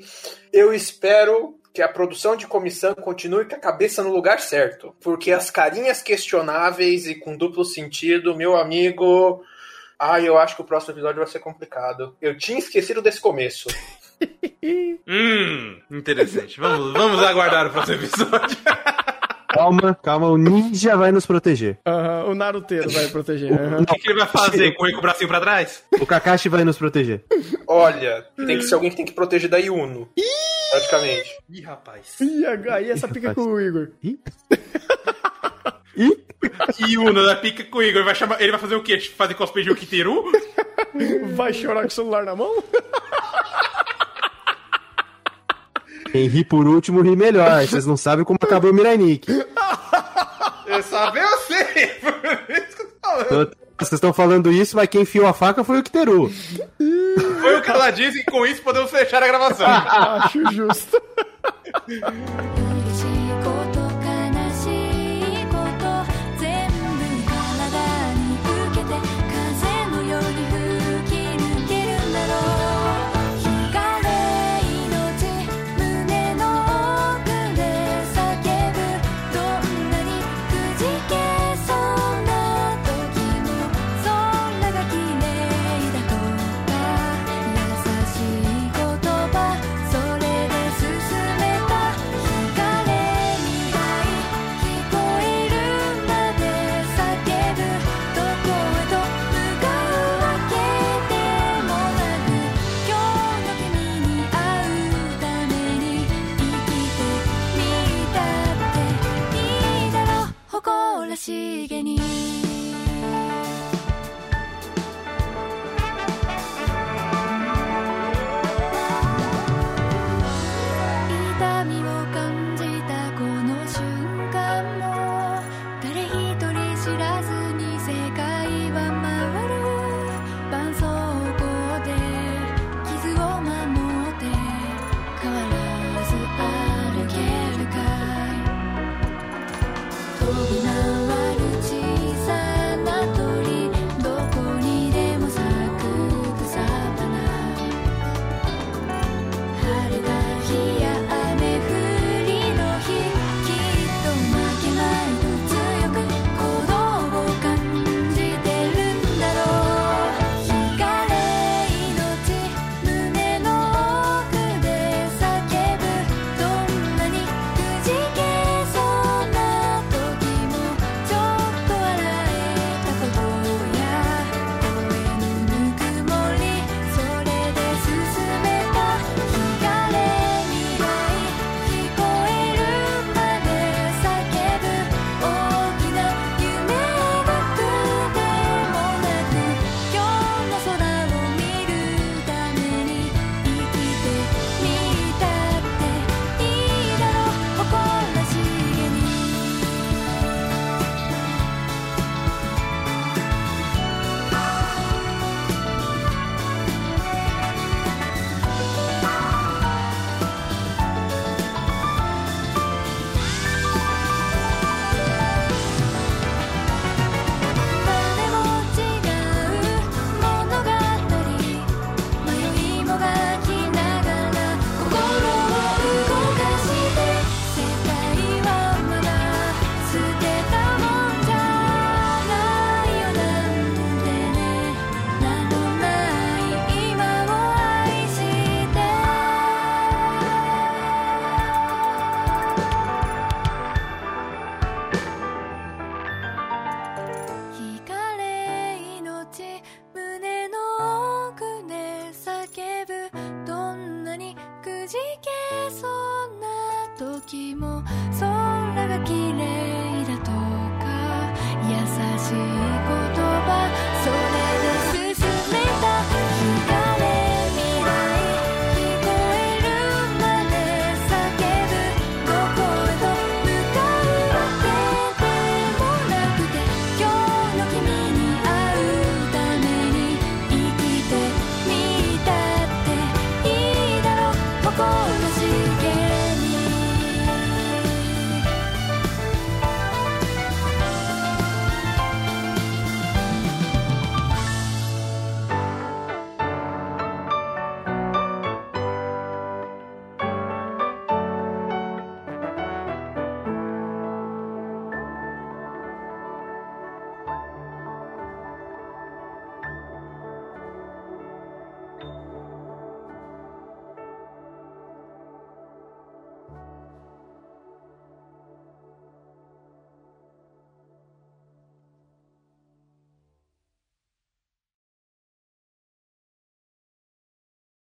eu espero que a produção de comissão continue com a cabeça no lugar certo. Porque as carinhas questionáveis e com duplo sentido, meu amigo. Ai, eu acho que o próximo episódio vai ser complicado. Eu tinha esquecido desse começo. [laughs] Hum, interessante. Vamos, vamos aguardar o próximo episódio. [laughs] Calma, calma, o ninja vai nos proteger. Aham, o Naruteiro vai proteger. aham. O que, que ele vai fazer? Correr com o bracinho pra trás? O Kakashi vai nos proteger. Olha, tem que ser alguém que tem que proteger da Yuno. Praticamente. Ih, rapaz. Ih, aí essa pica com o Igor. Ih? [laughs] Ih? [laughs] E o da pica com o Igor vai chamar. Ele vai fazer o quê? Fazer cosplay de Okiteru? [laughs] Vai chorar com o celular na mão? [laughs] Quem ri por último ri melhor. Vocês não sabem como acabou o Mirai Nikki. Eu sabe, eu sei. Por isso que eu tô falando. Vocês estão falando isso, mas quem enfiou a faca foi o Kiteru. Foi o que ela disse e com isso podemos fechar a gravação. Acho justo.